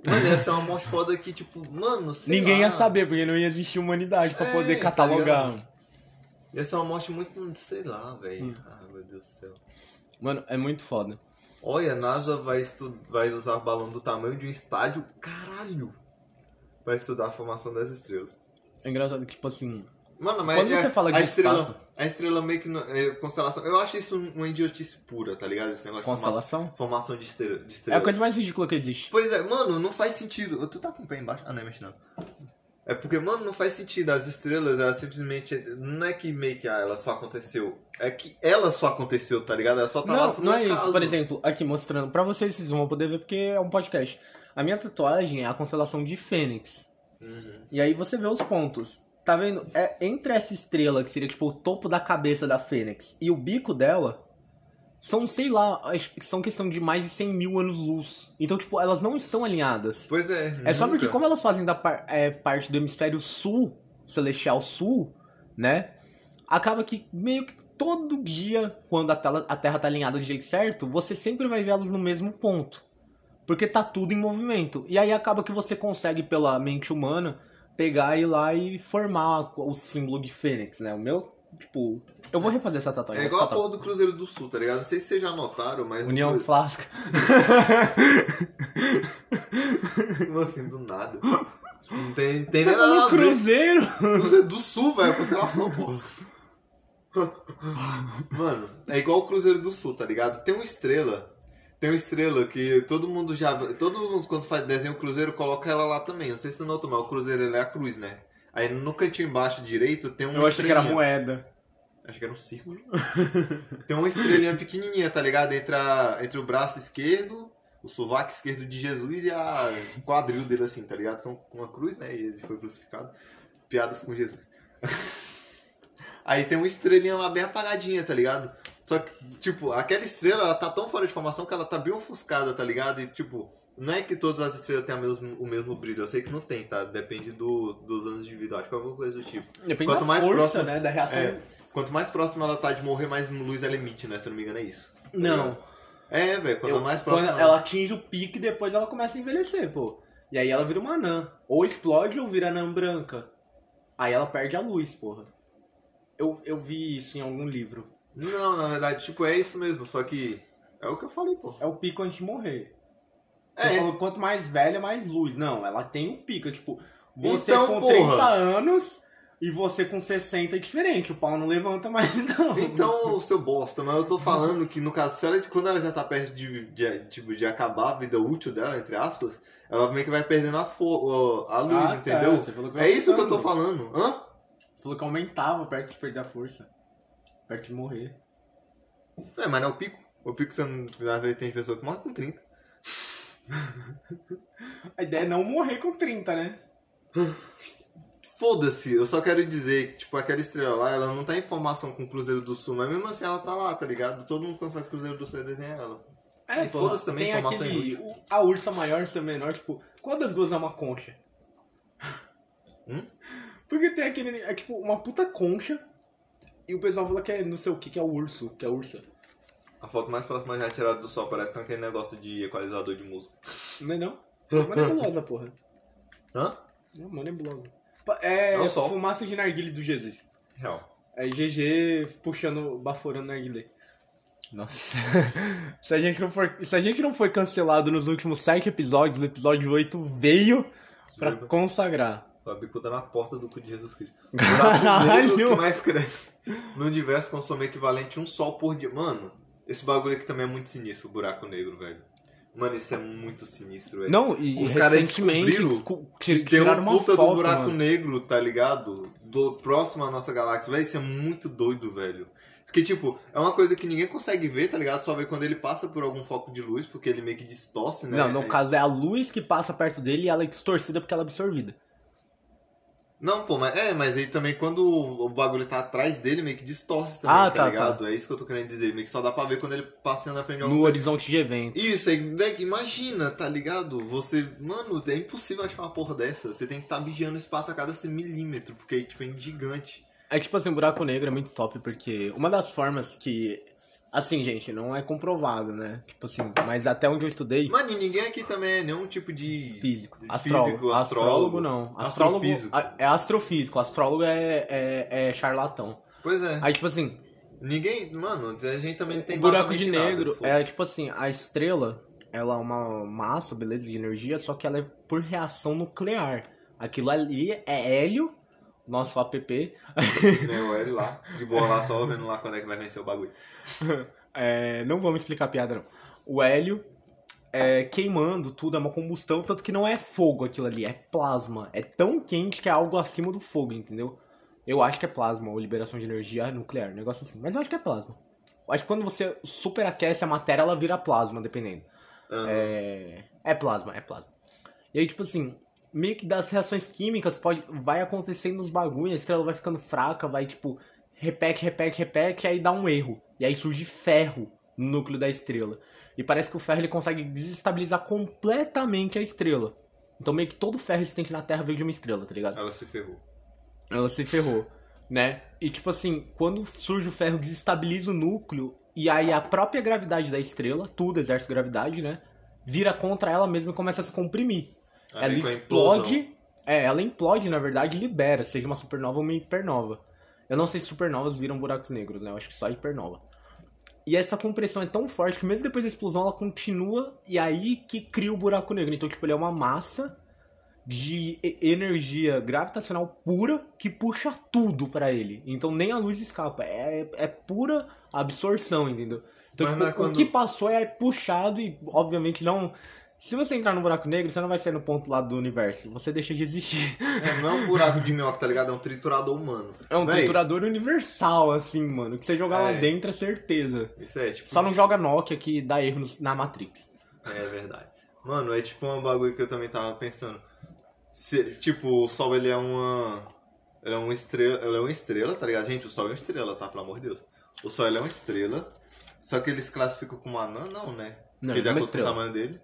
Mano, ia ser uma morte foda que, tipo, mano, Ninguém lá. ia saber, porque não ia existir humanidade pra É, poder tá catalogar. Ia ser uma morte muito, sei lá, velho. Hum. Ah, meu Deus do céu. Mano, é muito foda. Olha, a NASA vai, estu... vai usar balão do tamanho de um estádio, caralho, pra estudar a formação das estrelas. É engraçado que, tipo assim, Mano, mas Quando é- você fala a de estrela, espaço- a estrela meio que é, constelação. Eu acho isso uma idiotice pura, tá ligado? Esse negócio de constelação formação, formação de estrela. De é estrela. a coisa mais ridícula que existe. Pois é, mano, não faz sentido. Tu tá com o pé embaixo? Ah, não, mexe não. É porque, mano, não faz sentido. As estrelas, elas simplesmente. Não é que meio que ah, ela só aconteceu. É que ela só aconteceu, tá ligado? Ela só tá lá Não, por não é isso. Por exemplo, aqui mostrando pra vocês, vocês vão poder ver porque é um podcast. A minha tatuagem é a constelação de Fênix. Uhum. E aí você vê os pontos. Tá vendo? É entre essa estrela, que seria tipo o topo da cabeça da Fênix, e o bico dela, são, sei lá, são questão de mais de 100 mil anos-luz. Então, tipo, elas não estão alinhadas. Pois é. É só nunca. porque, como elas fazem da par- é, parte do hemisfério sul, celestial sul, né? Acaba que meio que todo dia, quando a, tela- a Terra tá alinhada do jeito certo, você sempre vai ver elas no mesmo ponto. Porque tá tudo em movimento. E aí acaba que você consegue, pela mente humana, pegar e ir lá e formar o símbolo de Fênix, né? O meu, tipo. Eu vou refazer essa tatuagem. É igual a porra do Cruzeiro do Sul, tá ligado? Não sei se vocês já notaram, mas. União Cru- Flasca. *laughs* Como assim, do nada. Não tem, tem Você nem nada a ver. Cruzeiro? Cruzeiro do Sul, velho. Constelação, porra. Mano, é igual o Cruzeiro do Sul, tá ligado? Tem uma estrela. Tem uma estrela que todo mundo já. Todo mundo, quando faz desenho o Cruzeiro, coloca ela lá também. Não sei se você notou, mas o Cruzeiro é a cruz, né? Aí no cantinho embaixo direito tem uma Eu achei que era moeda. Acho que era um círculo. tem uma estrelinha pequenininha, tá ligado? Entre, a, entre o braço esquerdo, o sovaco esquerdo de Jesus e a quadril dele, assim, tá ligado? Com, com uma cruz, né? E ele foi crucificado. Piadas com Jesus. *laughs* Aí tem uma estrelinha lá bem apagadinha, tá ligado? Só que, tipo, aquela estrela, ela tá tão fora de formação que ela tá bem ofuscada, tá ligado? E, tipo, não é que todas as estrelas têm mesmo- o mesmo brilho. Eu sei que não tem, tá? Depende do, dos anos de vida. Acho que é alguma coisa do tipo. Depende Quanto da mais força, próximo- né? Da reação. É. Quanto mais próxima ela tá de morrer, mais luz ela emite, né? Se eu não me engano, é isso. Tá Não. ligado? É, velho. Quanto Eu- mais quando próxima ela atinge o pique, depois ela começa a envelhecer, pô. E aí ela vira uma anã. Ou explode ou vira anã branca. Aí ela perde a luz, porra. Eu, eu vi isso em algum livro. Não, na verdade, tipo, é isso mesmo. Só que. É o que eu falei, pô. É o pico antes de morrer. É. falou quanto mais velha, mais luz. Não, ela tem um pico. Tipo, você Então, com porra. 30 anos e você com 60 é diferente. O pau não levanta mais, *laughs* não. Então, seu bosta, mas eu tô falando que no caso, se ela, quando ela já tá perto de, de, tipo, de acabar a vida útil dela, entre aspas, ela meio que vai perdendo a, a luz, Ah, tá. entendeu? É isso que eu tô falando. Hã? Você falou que aumentava perto de perder a força. Perto de morrer. É, mas não é o pico. O pico, você não, às vezes tem pessoa que morre com 30. *laughs* A ideia é não morrer com 30, né? *laughs* Foda-se, eu só quero dizer que, tipo, aquela estrela lá, ela não tá em formação com o Cruzeiro do Sul, mas mesmo assim ela tá lá, tá ligado? Todo mundo quando faz Cruzeiro do Sul desenha ela. É, E foda-se também, tem informação aquele. inútil. A ursa maior e ursa menor, tipo, qual das duas é uma concha? *laughs* Hum? Porque tem aquele. É tipo uma puta concha. E o pessoal fala que é não sei o que, que é o urso, que é a ursa. A foto mais próxima já tirada do sol parece com aquele negócio de equalizador de música. Não é não? É uma nebulosa, porra. Hã? É uma nebulosa. É, o sol. fumaça de narguile do Jesus. Real. É GG puxando, baforando narguile. Nossa. *laughs* se, a gente não for, se a gente não foi cancelado nos últimos sete episódios, o episódio 8 veio pra Juro. consagrar. A bicuda na porta do cu de Jesus Cristo. *laughs* O Caralho! negro que mais cresce. No universo consome equivalente a um sol por dia. Mano, esse bagulho aqui também é muito sinistro, o buraco negro, velho. Mano, isso é muito sinistro, velho. Não, e Os caras recentemente descobriram desco- ti- Tem uma puta foto, do buraco mano. negro, tá ligado? Do próximo à nossa galáxia. Velho, isso é muito doido, velho. Porque, tipo, é uma coisa que ninguém consegue ver, tá ligado? Só vê quando ele passa por algum foco de luz, porque ele meio que distorce, né? Não, no É- caso é a luz que passa perto dele e ela é distorcida porque ela é absorvida. Não, pô, mas é, mas aí também quando o bagulho tá atrás dele, meio que distorce também, Ah, tá, tá, ligado? É isso que eu tô querendo dizer. Meio que só dá pra ver quando ele passa na frente de No horizonte de evento. Isso, aí, velho, imagina, tá ligado? Você, mano, é impossível achar uma porra dessa. Você tem que estar tá vigiando o espaço a cada milímetro, porque tipo, é gigante. É que, tipo assim, o buraco negro é muito top porque uma das formas que. Assim, gente, não é comprovado, né? Tipo assim, mas até onde eu estudei. Mano, e ninguém aqui também é nenhum tipo de. Físico. Astrólogo. Físico, astrólogo não. Astrólogo Astrofísico. é astrofísico. Astrólogo é, é, é charlatão. Pois é. Aí, tipo assim, Ninguém. Mano, a gente também não tem buraco de em nada, negro é tipo assim, a estrela, ela é uma massa, beleza, de energia, só que ela é por reação nuclear. Aquilo ali é hélio, nosso app, Né, o L lá, de boa lá, só vendo lá quando é que vai vencer o bagulho. *laughs* É, não vamos explicar a piada, não. O hélio é, queimando tudo, é uma combustão, tanto que não é fogo aquilo ali, é plasma. É tão quente que é algo acima do fogo, entendeu? Eu acho que é plasma, ou liberação de energia nuclear, negócio assim. Mas eu acho que é plasma. Eu acho que quando você superaquece a matéria, ela vira plasma, dependendo. Aham. É, é plasma, é plasma. E aí, tipo assim, meio que das reações químicas pode, vai acontecendo nos bagulhos, a estrela vai ficando fraca, vai tipo, repete, repete, repete, aí dá um erro. E aí surge ferro no núcleo da estrela. E parece que o ferro ele consegue desestabilizar completamente a estrela. Então meio que todo o ferro existente na Terra veio de uma estrela, tá ligado? Ela se ferrou. Ela se ferrou, né? E tipo assim, quando surge o ferro, desestabiliza o núcleo, e aí a própria gravidade da estrela, tudo exerce gravidade, né? Vira contra ela mesma e começa a se comprimir. Aí ela explode. É, ela implode, na verdade, e libera, seja uma supernova ou uma hipernova. Eu não sei se supernovas viram buracos negros, né? Eu acho que só hipernova. E essa compressão é tão forte que mesmo depois da explosão ela continua e aí que cria o buraco negro. Então, tipo, ele é uma massa de energia gravitacional pura que puxa tudo pra ele. Então nem a luz escapa. É, é pura absorção, entendeu? Então, tipo, é o quando- que passou é puxado e, obviamente, não. Se você entrar no buraco negro, você não vai sair no ponto lá do universo. Você deixa de existir. É, não é um buraco de minhoca, tá ligado? É um triturador humano. É um Véi, triturador universal, assim, mano. Que você jogar lá É. dentro é certeza. Isso é tipo. Só não joga Nokia que dá erro na Matrix. É verdade. Mano, é tipo um bagulho que eu também tava pensando. Se- tipo, o Sol ele é uma. Ele é uma estrela. Ele é uma estrela, tá ligado? Gente, o Sol é uma estrela, tá? Pelo amor de Deus. O Sol ele é uma estrela. Só que eles classificam como anã, não, né? Não, Porque de ele é uma acordo com o tamanho dele.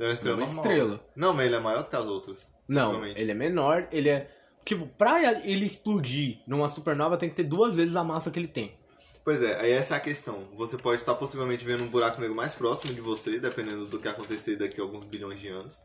Ele é uma estrela Uma normal. estrela. Não, mas ele é maior do que as outras. Não, ele é menor, ele é. Tipo, pra ele explodir numa supernova tem que ter duas vezes a massa que ele tem. Pois é, aí essa é a questão. Você pode estar possivelmente vendo um buraco negro mais próximo de você, dependendo do que acontecer daqui a alguns bilhões de anos.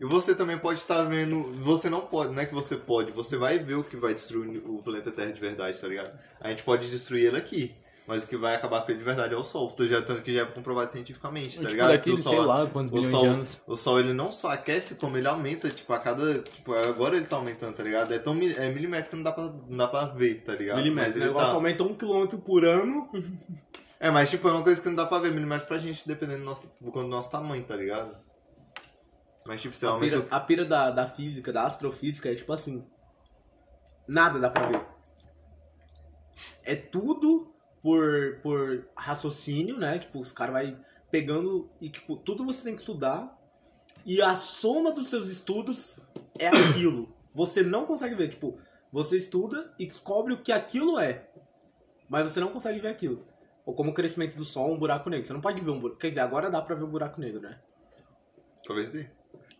E você também pode estar vendo. Você não pode, não é que você pode, você vai ver o que vai destruir o planeta Terra de verdade, tá ligado? A gente pode destruir ele aqui. Mas o que vai acabar com ele de verdade é o Sol. Já, tanto que já é comprovado cientificamente, tá tipo, ligado? daqui, o sei Sol- lá, quantos o bilhões sol, de anos. o sol ele não só aquece, como ele aumenta, tipo, a cada. Tipo, agora ele tá aumentando, tá ligado? É tão é milímetro que não dá pra, não dá pra ver, tá ligado? Milímetro. Mas O ele negócio tá... aumenta um quilômetro por ano. É, mas tipo, é uma coisa que não dá pra ver milímetro pra gente, dependendo do nosso, do nosso tamanho, tá ligado? Mas tipo, você A aumenta. pira, a pira da, da física, da astrofísica, é tipo assim. Nada dá pra ver. É tudo por, por raciocínio, né? Tipo, os caras vai pegando e, tipo, tudo você tem que estudar. e a soma dos seus estudos é aquilo. Você não consegue ver, tipo, você estuda e descobre o que aquilo é, mas você não consegue ver aquilo. Ou como o crescimento do Sol, um buraco negro. Você não pode ver um buraco. Quer dizer, agora dá pra ver um buraco negro, né? Talvez dê.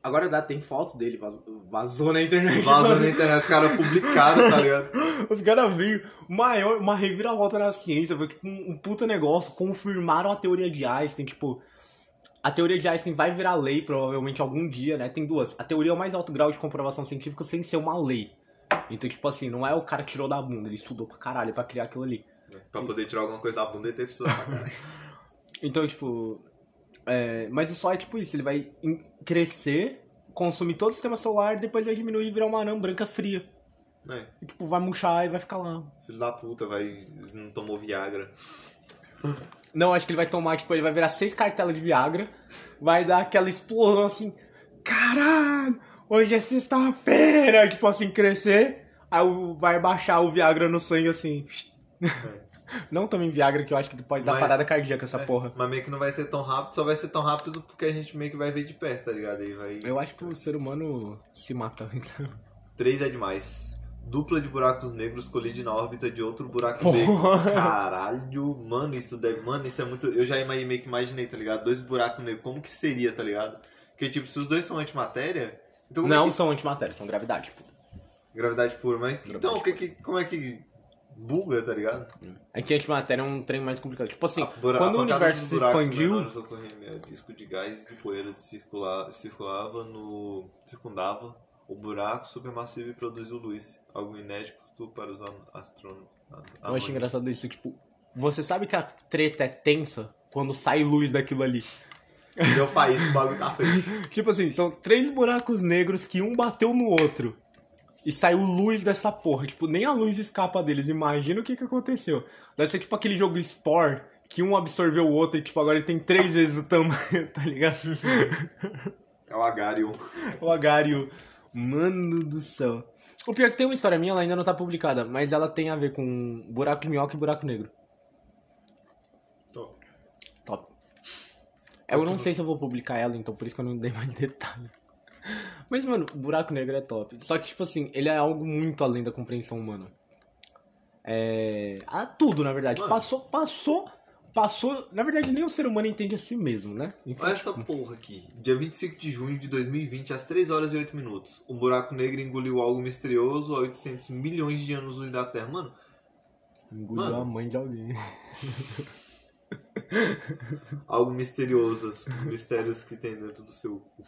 Agora dá, tem foto dele, vazou, vazou na internet. Vazou na internet, os caras publicaram, tá ligado? *laughs* Os caras viram maior, uma reviravolta na ciência, foi tipo um, um puta negócio, confirmaram a teoria de Einstein, tipo, a teoria de Einstein vai virar lei provavelmente algum dia, né? Tem duas. A teoria é o mais alto grau de comprovação científica sem ser uma lei. Então, tipo assim, não é o cara que tirou da bunda, ele estudou pra caralho pra criar aquilo ali. Pra poder tirar alguma coisa da bunda, ele teve que estudar pra caralho. *laughs* Então, tipo. É, mas o Sol é tipo isso, ele vai crescer, consumir todo o sistema solar, depois vai diminuir e virar uma anã branca fria. É, E, tipo, vai murchar e vai ficar lá. filho da puta, vai. Não tomou Viagra. Não, acho que ele vai tomar, tipo, ele vai virar seis cartelas de Viagra, vai dar aquela explosão assim, caralho, hoje é sexta-feira, tipo assim, crescer, aí vai baixar o Viagra no sangue assim. Não tomem Viagra, que eu acho que pode dar Mas- parada cardíaca essa porra. Mas meio que não vai ser tão rápido, só vai ser tão rápido porque a gente meio que vai ver de perto, tá ligado? Aí vai. Eu acho que o ser humano se mata. *laughs* Então. 3 é demais. Dupla de buracos negros colide na órbita de outro buraco Porra. negro. Caralho, mano, isso deve. Mano, isso é muito. Eu já ima- meio que imaginei, tá ligado? Dois buracos negros, como que seria, tá ligado? Porque, tipo, se os dois são antimatéria. Então como Não é que... são antimatéria, são gravidade. Pô. Gravidade pura, mas. Gravidade então, o que que. Como é que. Buga, tá ligado? É que antimatéria é um trem mais complicado. Tipo assim, A bura- quando a o universo se buracos expandiu, ocorria a disco de gás e de poeira de circular, circulava no. circundava o buraco supermassivo e produziu luz. Algo inédito para os astrônomos. eu acho engraçado isso, tipo, você sabe que a treta é tensa quando sai luz daquilo ali. Deu faísca, o bagulho tá feio. *laughs* Tipo assim, são três buracos negros que um bateu no outro. E saiu luz dessa porra. Tipo, nem a luz escapa deles. Imagina o que que aconteceu. Deve ser tipo aquele jogo Spore, que um absorveu o outro e tipo, agora ele tem três vezes o tamanho, *laughs* tá ligado? É o Agarion. o Agario. Mano do céu. O pior é que tem uma história minha, ela ainda não tá publicada, mas ela tem a ver com buraco de minhoca e buraco negro. Top. Top. Eu não sei se eu vou publicar ela, então por isso que eu não dei mais *laughs* detalhe. Mas, mano, buraco negro é top. Só que, tipo assim, ele é algo muito além da compreensão humana. É. Ah, tudo, na verdade. Mano. Passou, passou, passou. Na verdade, nem o ser humano entende a si mesmo, né? Então, Olha essa porra aqui. Dia 25 de junho de 2020, às 3 horas e 8 minutos. Um buraco negro engoliu algo misterioso a 800 milhões de anos-luz da Terra. Mano, engoliu Mano. a mãe de alguém. *laughs* algo misterioso. os Mistérios que tem dentro do seu cu.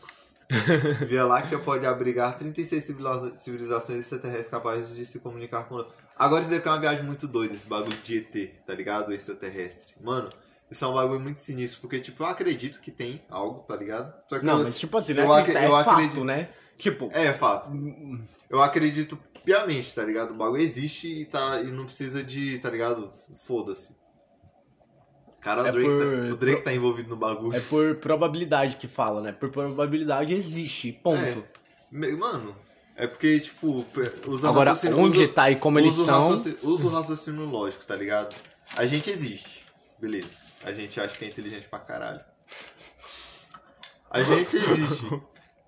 *laughs* Via Láctea pode abrigar 36 civiliza- civilizações extraterrestres capazes de se comunicar com. Agora isso daqui é uma viagem muito doida, esse bagulho de ET, tá ligado? Extraterrestre. Mano, isso é um bagulho muito sinistro, porque, tipo, eu acredito que tem algo, tá ligado? Só que Não, eu- mas tipo assim, né? eu acre- é eu fato, acredito- né? Tipo. É, fato. Eu acredito piamente, tá ligado? O bagulho existe e, tá, e não precisa de, tá ligado? Foda-se. Cara, o, É Drake, por- tá, o Drake tá envolvido no bagulho. É por probabilidade que fala, né? Por probabilidade existe, ponto. É. Mano, é porque, tipo, usa Agora, raciocínio- onde usa- tá e como eles o são. raciocínio- Usa o raciocínio lógico, tá ligado? A gente existe. Beleza. A gente acha que é inteligente pra caralho. A gente existe.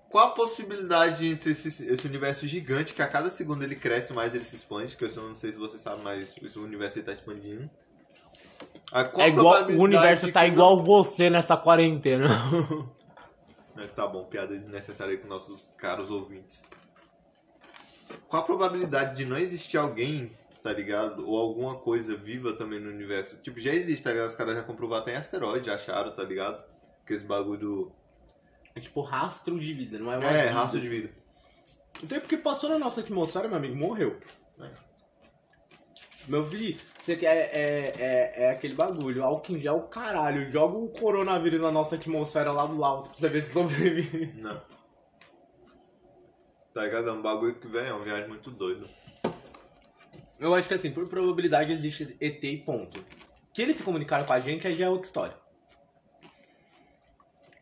Qual a possibilidade entre esse, esse universo gigante que a cada segundo ele cresce mais ele se expande? Que eu não sei se você sabe, mas esse universo ele tá expandindo. É igual, o universo tá igual você nessa quarentena. *laughs* não- É, Tá bom, piada desnecessária aí com nossos caros ouvintes. Qual a probabilidade de não existir alguém, tá ligado? Ou alguma coisa viva também no universo? Tipo, já existe, tá ligado? Os caras já comprovaram até em asteroide, acharam, tá ligado? Que esse bagulho. É tipo rastro de vida, não é uma É, vida. rastro de vida. Então é porque passou na nossa atmosfera, meu amigo, morreu. É. Meu filho, você quer é, é, é aquele bagulho, álcool em gel, caralho, joga o coronavírus na nossa atmosfera lá do alto pra você ver se sobrevive. Não. Tá ligado? É um bagulho que, velho, é uma viagem muito doida. Eu acho que assim, por probabilidade existe ET e ponto. Que eles se comunicaram com a gente aí já é outra história.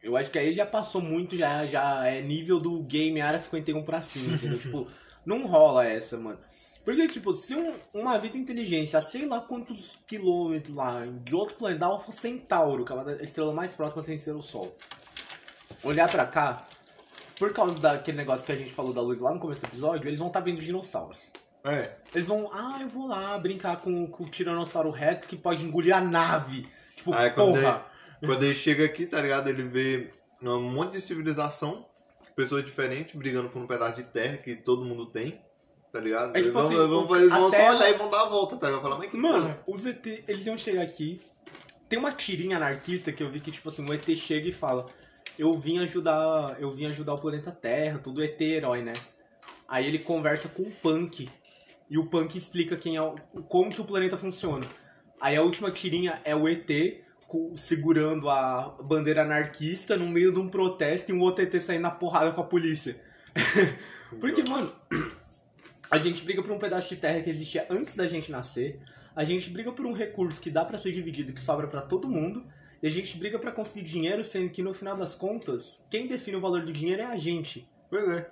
Eu acho que aí já passou muito, já, já é nível do game Área 51 pra cima, entendeu? *laughs* tipo, não rola essa, mano. Porque, tipo, se um- uma vida inteligente a sei lá quantos quilômetros lá, de outro planeta, Alpha Centauro, que é uma das estrelas mais próximas sem ser o Sol, olhar pra cá, por causa daquele negócio que a gente falou da luz lá no começo do episódio, eles vão estar vendo dinossauros. É. Eles vão, ah, eu vou lá brincar com, com o Tiranossauro Rex que pode engolir a nave. Tipo, Aí quando porra. Quando ele chega aqui, tá ligado? Ele vê um monte de civilização, pessoas diferentes brigando por um pedaço de terra que todo mundo tem, tá ligado? É eles tipo vão, assim, eles vão, eles terra- só olhar e vão dar a volta, tá ligado? Falar, mas que Mano, porra? os ET, eles iam chegar aqui. Tem uma tirinha anarquista que eu vi que, tipo assim, o ET chega e fala: Eu vim ajudar. Eu vim ajudar o planeta Terra, tudo ET herói, né? Aí ele conversa com o Punk. E o Punk explica quem é o, como que o planeta funciona. Aí a última tirinha é o ET segurando a bandeira anarquista no meio de um protesto e um outro ET saindo na porrada com a polícia. *laughs* Porque, mano, a gente briga por um pedaço de terra que existia antes da gente nascer. A gente briga por um recurso que dá pra ser dividido, que sobra pra todo mundo. E a gente briga pra conseguir dinheiro, sendo que no final das contas, quem define o valor do dinheiro é a gente. Pois é,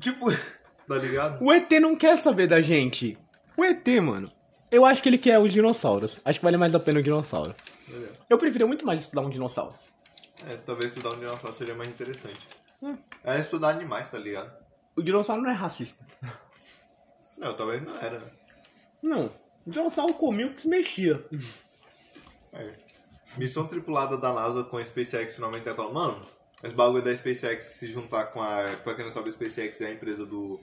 Tipo, tá ligado? *laughs* o ET não quer saber da gente. O ET, mano, eu acho que ele quer os dinossauros. Acho que vale mais a pena o dinossauro. É. Eu preferia muito mais estudar um dinossauro. É, talvez estudar um dinossauro seria mais interessante. Hum. É estudar animais, tá ligado? O dinossauro não é racista. *laughs* Não, talvez não era, né? Não. O dinossauro comia o que se mexia. Missão tripulada da NASA com a SpaceX finalmente falando, mano, esse bagulho da SpaceX se juntar com a. Pra quem não sabe, a SpaceX é a empresa do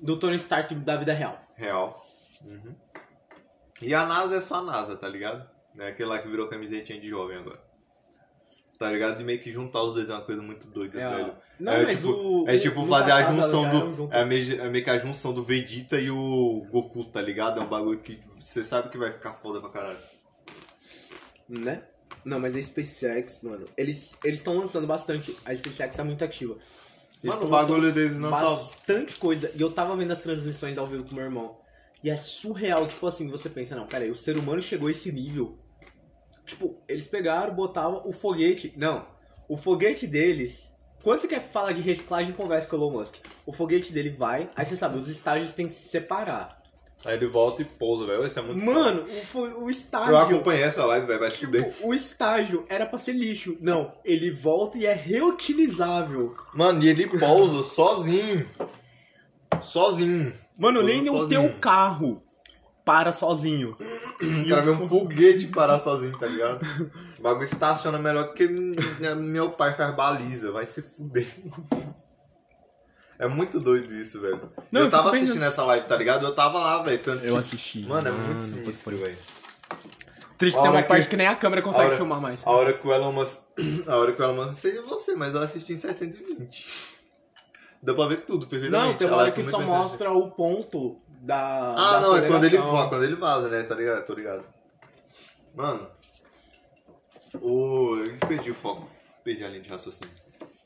Do Tony Stark da vida real. real. Uhum. E a NASA é só a NASA, tá ligado? É aquele lá que virou camisetinha de jovem agora. Tá ligado? De meio que juntar os dois é uma coisa muito doida, É, velho. Não, é, mas tipo, o. é tipo fazer a junção eram do. É meio, é meio que a junção do Vegeta e o Goku, tá ligado? É um bagulho que você sabe que vai ficar foda pra caralho. Né? Não, mas a SpaceX, mano, eles estão lançando bastante. A SpaceX tá muito ativa. Eles Mano, o bagulho deles não bastante coisa. E eu tava vendo as transmissões ao vivo com meu irmão. E é surreal, tipo assim, você pensa, não, pera aí, o ser humano chegou a esse nível. Tipo, eles pegaram, botavam o foguete. Não, o foguete deles. Quando você quer falar de reciclagem, conversa com o Elon Musk. O foguete dele vai, aí você sabe, os estágios têm que se separar. Aí ele volta e pousa, velho. Isso é muito Mano, o, o estágio. Eu acompanhei essa live, velho. Vai se fuder. Tipo, o estágio era pra ser lixo. Não, ele volta e é reutilizável. Mano, e ele pousa sozinho. Sozinho. Mano, Pousa nem o sozinho. teu carro para sozinho. O cara vê um foguete parar sozinho, tá ligado? O bagulho estaciona melhor que minha- meu pai faz baliza. Vai se fuder. É muito doido isso, velho. Não, eu eu tava assistindo pensando- essa live, tá ligado? Eu tava lá, velho. tanto que- assisti. Mano, é muito sinistro, velho. Triste A tem uma hora parte que- que nem a câmera a consegue hora- filmar mais. A hora que o Elon Musk... *clears throat* A hora que o Elon Musk... Não sei você, mas eu assisti em 720. Deu pra ver tudo, perfeitamente. Não, tem A uma hora live que só mostra o ponto da. Ah, da não, é quando ele, vaza, quando ele vaza, né? Tá ligado? Tô ligado. Mano, o... Eu perdi o foco. Perdi a linha de raciocínio.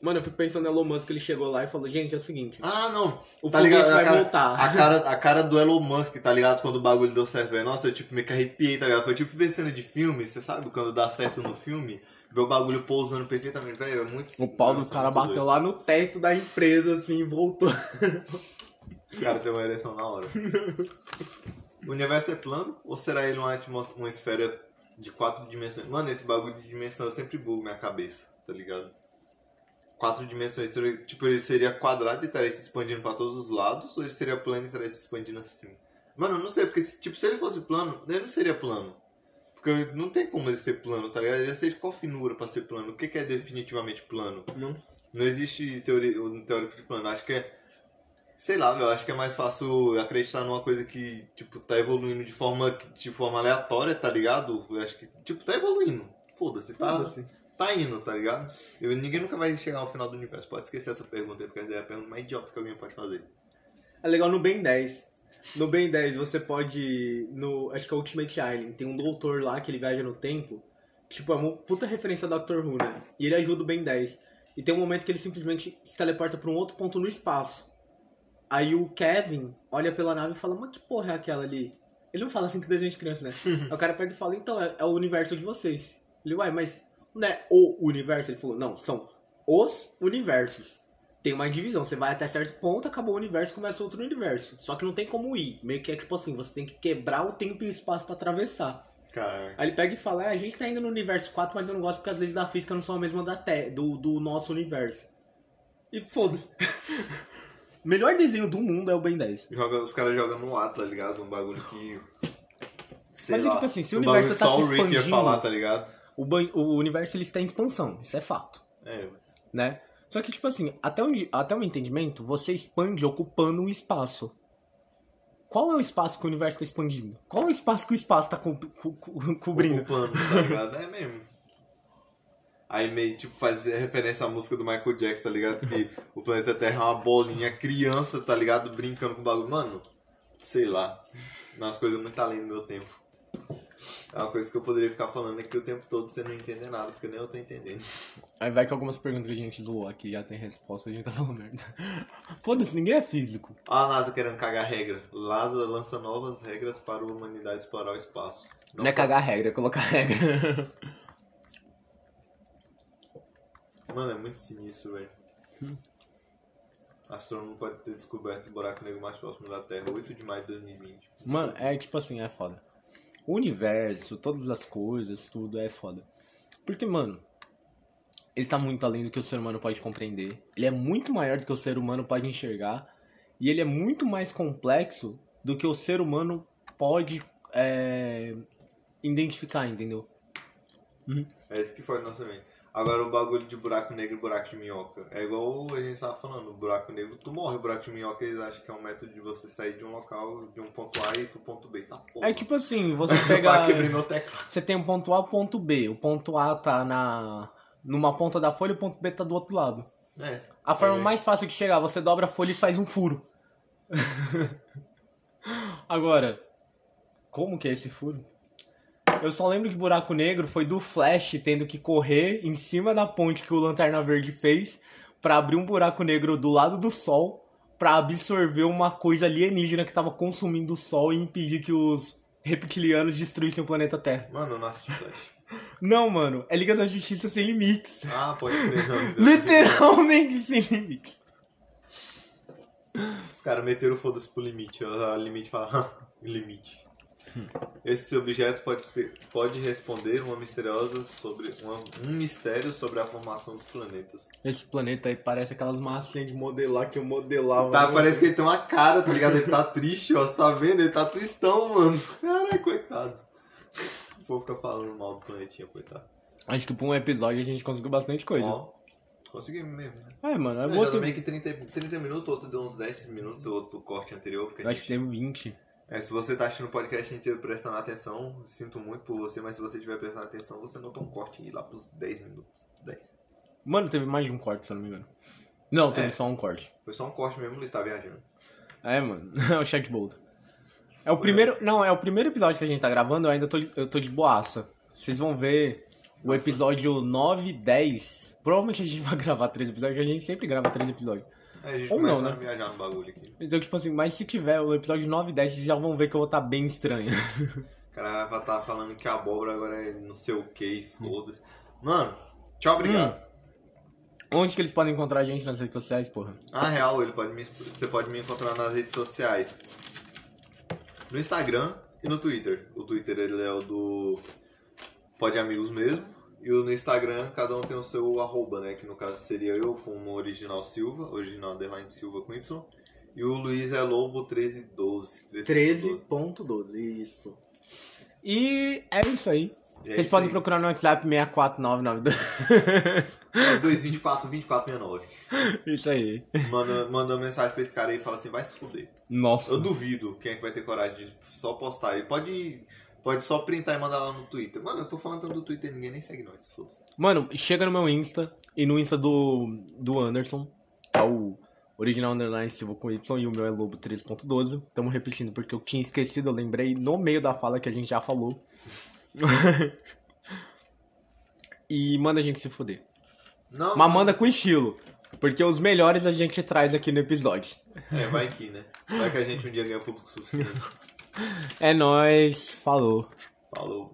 Mano, eu fico pensando no Elon Musk, ele chegou lá e falou: gente, é o seguinte. Ah, não. O tá ligado? vai a cara, voltar. A cara, a cara do Elon Musk, tá ligado? Quando o bagulho deu certo, velho. Nossa, eu tipo que arrepiei, tá ligado? Foi tipo ver cena de filme, você sabe? Quando dá certo no filme, ver o bagulho pousando perfeitamente, velho. É muito O pau do cara bateu doido. lá no teto da empresa, assim, e voltou. *laughs* O cara tem uma ereção na hora. o universo é plano ou será ele uma, uma esfera de quatro dimensões? Mano, esse bagulho de dimensão eu sempre bugo minha cabeça, tá ligado? Quatro dimensões, tipo, ele seria quadrado e estaria se expandindo pra todos os lados, ou ele seria plano e estaria se expandindo assim? Mano, eu não sei, porque, se- tipo, se ele fosse plano, ele não seria plano. Porque não tem como ele ser plano, tá ligado? Ele ia ser de qual finura pra ser plano? O que, que é definitivamente plano? Não. Não existe teoria, um teórico de plano. Acho que é. Sei lá, eu acho que é mais fácil acreditar numa coisa que, tipo, tá evoluindo de forma, de forma aleatória, tá ligado? Eu acho que, tipo, tá evoluindo. Foda-se, tá, Foda-se. tá indo, tá ligado? Eu, ninguém nunca vai chegar ao final do universo. Pode esquecer essa pergunta aí, porque essa é a pergunta mais idiota que alguém pode fazer. É legal no Ben 10. No Ben 10 você pode. No, acho que é Ultimate Island. Tem um doutor lá que ele viaja no tempo. Tipo, é uma puta referência a Doctor Who, né? E ele ajuda o Ben 10. E tem um momento que ele simplesmente se teleporta pra um outro ponto no espaço. Aí o Kevin olha pela nave e fala, mas que porra é aquela ali? Ele não fala assim que desenho de criança, né? Aí o cara pega e fala, então, é, é o universo de vocês. Ele, uai, mas não é o universo? Ele falou, não, são os universos. Tem uma divisão, você vai até certo ponto, acabou o universo, começa outro universo. Só que não tem como ir. Meio que é tipo assim, você tem que quebrar o tempo e o espaço pra atravessar. Cara. Aí ele pega e fala, é, a gente tá indo no universo 4, mas eu não gosto porque as leis da física não são a mesma da te do, do nosso universo. E foda-se. *laughs* Melhor desenho do mundo é o Ben 10. Joga, os caras jogam no ar, tá ligado? Um bagulho que. Sei Mas é lá, tipo assim, se o um universo tá só se o Rick ia falar, tá ligado? O, ban- o universo ele está em expansão, isso é fato, É, né? Só que, tipo assim, até o, até o entendimento, você expande ocupando um espaço. Qual é o espaço que o universo está expandindo? Qual é o espaço que o espaço está co co co cobrindo? ocupando, tá ligado? É mesmo. *laughs* Aí meio tipo fazer referência à música do Michael Jackson, tá ligado? Que o planeta Terra é uma bolinha criança, tá ligado? Brincando com o bagulho. Mano, sei lá. Umas coisas muito além do meu tempo. É uma coisa que eu poderia ficar falando aqui o tempo todo você não entender nada, porque nem eu tô entendendo. Aí vai que algumas perguntas que a gente zoou aqui já tem resposta, a gente tá falando merda. *laughs* Foda-se, ninguém é físico. A NASA querendo cagar regra. NASA lança novas regras para a humanidade explorar o espaço. Não, é cagar regra, é colocar regra. *laughs* Mano, é muito sinistro, velho. Astrônomo pode ter descoberto o buraco negro mais próximo da Terra, 8 de maio de 2020. Mano, é tipo assim, é foda. O universo, todas as coisas, tudo é foda. Porque, mano, ele tá muito além do que o ser humano pode compreender. Ele é muito maior do que o ser humano pode enxergar. E ele é muito mais complexo do que o ser humano pode é, identificar, entendeu? É isso que foi nossa mente. Agora o bagulho de buraco negro e buraco de minhoca. É igual a gente tava falando, o buraco negro, tu morre, o buraco de minhoca eles acham que é um método de você sair de um local, de um ponto A e ir pro ponto B. Tá porra. É tipo assim, *laughs* você Pega... Você tem o ponto A e o ponto B. O ponto A tá na. numa ponta da folha e o ponto B tá do outro lado. É. A forma É. mais fácil de chegar, você dobra a folha e faz um furo. *laughs* Agora, como que é esse furo? Eu só lembro que buraco negro foi do Flash tendo que correr em cima da ponte que o Lanterna Verde fez pra abrir um buraco negro do lado do Sol pra absorver uma coisa alienígena que tava consumindo o Sol e impedir que os reptilianos destruíssem o planeta Terra. Mano, eu não assisti Flash. *laughs* Não, mano, é Liga da Justiça sem limites. Ah, pode crer. *laughs* Literalmente sem limites. Os caras meteram o foda-se pro limite. O limite fala, *laughs* limite. Esse objeto pode, ser, pode responder uma misteriosa sobre uma- um mistério sobre a formação dos planetas. Esse planeta aí parece aquelas massinhas de modelar que eu modelava. Tá, né? parece que ele tem uma cara, tá ligado? Ele tá triste, ó. Você tá vendo? Ele tá tristão, mano. Caralho, coitado. O povo fica falando mal do planetinha, coitado. Acho que por um episódio a gente conseguiu bastante coisa. Ó, conseguimos mesmo, né? É, mano, é bom meio que 30, 30 minutos, outro deu uns 10 minutos, outro corte anterior, porque a Eu acho que gente... teve 20. É, se você tá assistindo o podcast inteiro prestando atenção, sinto muito por você, mas se você estiver prestando atenção, você notou um corte e ir lá pros 10 minutos. 10. Mano, teve mais de um corte, se eu não me engano. Não, teve É. só um corte. Foi só um corte mesmo, Luiz tá viajando. É, mano. *laughs* É o chat bold. É o primeiro. Não, é o primeiro episódio que a gente tá gravando, eu ainda tô, eu tô de boaça. Vocês vão ver o episódio 9 10. Provavelmente a gente *laughs* vai gravar três episódios, a gente sempre grava três episódios. É, a gente Ou começa não, a né? viajar no bagulho aqui. Então, tipo assim, mas se tiver o episódio 9 e 10, vocês já vão ver que eu vou estar bem estranho. O cara vai estar falando que a abóbora agora é não sei o que, foda-se. Mano, tchau, obrigado. Onde que eles podem encontrar a gente nas redes sociais, porra? Na real, ele pode me, você pode me encontrar nas redes sociais. No Instagram e no Twitter. O Twitter ele é o do Pode Amigos mesmo. E no Instagram, cada um tem o seu arroba, né? Que no caso seria eu com o original Silva, original underline Silva com Y. E o Luiz é Lobo 1312. 13.12, isso. E é isso aí. É Vocês isso podem aí. procurar no WhatsApp 64992. É 224 2469. isso aí. Manda, manda uma mensagem pra esse cara aí e fala assim, vai se fuder. Nossa. Eu duvido quem é que vai ter coragem de só postar. Ele pode, pode só printar e mandar lá no Twitter. Mano, eu tô falando tanto do Twitter, ninguém nem segue nós. Mano, chega no meu Insta e no Insta do, do Anderson, é o original underline Silva com Y e o meu é Lobo 13.12. Tamo repetindo porque eu tinha esquecido, eu lembrei no meio da fala que a gente já falou. *laughs* e manda a gente se fuder. Não, Mas manda com estilo. Porque os melhores a gente traz aqui no episódio. É, vai que, né? Vai que a gente um dia ganha público suficiente. *laughs* É nóis, falou. Falou.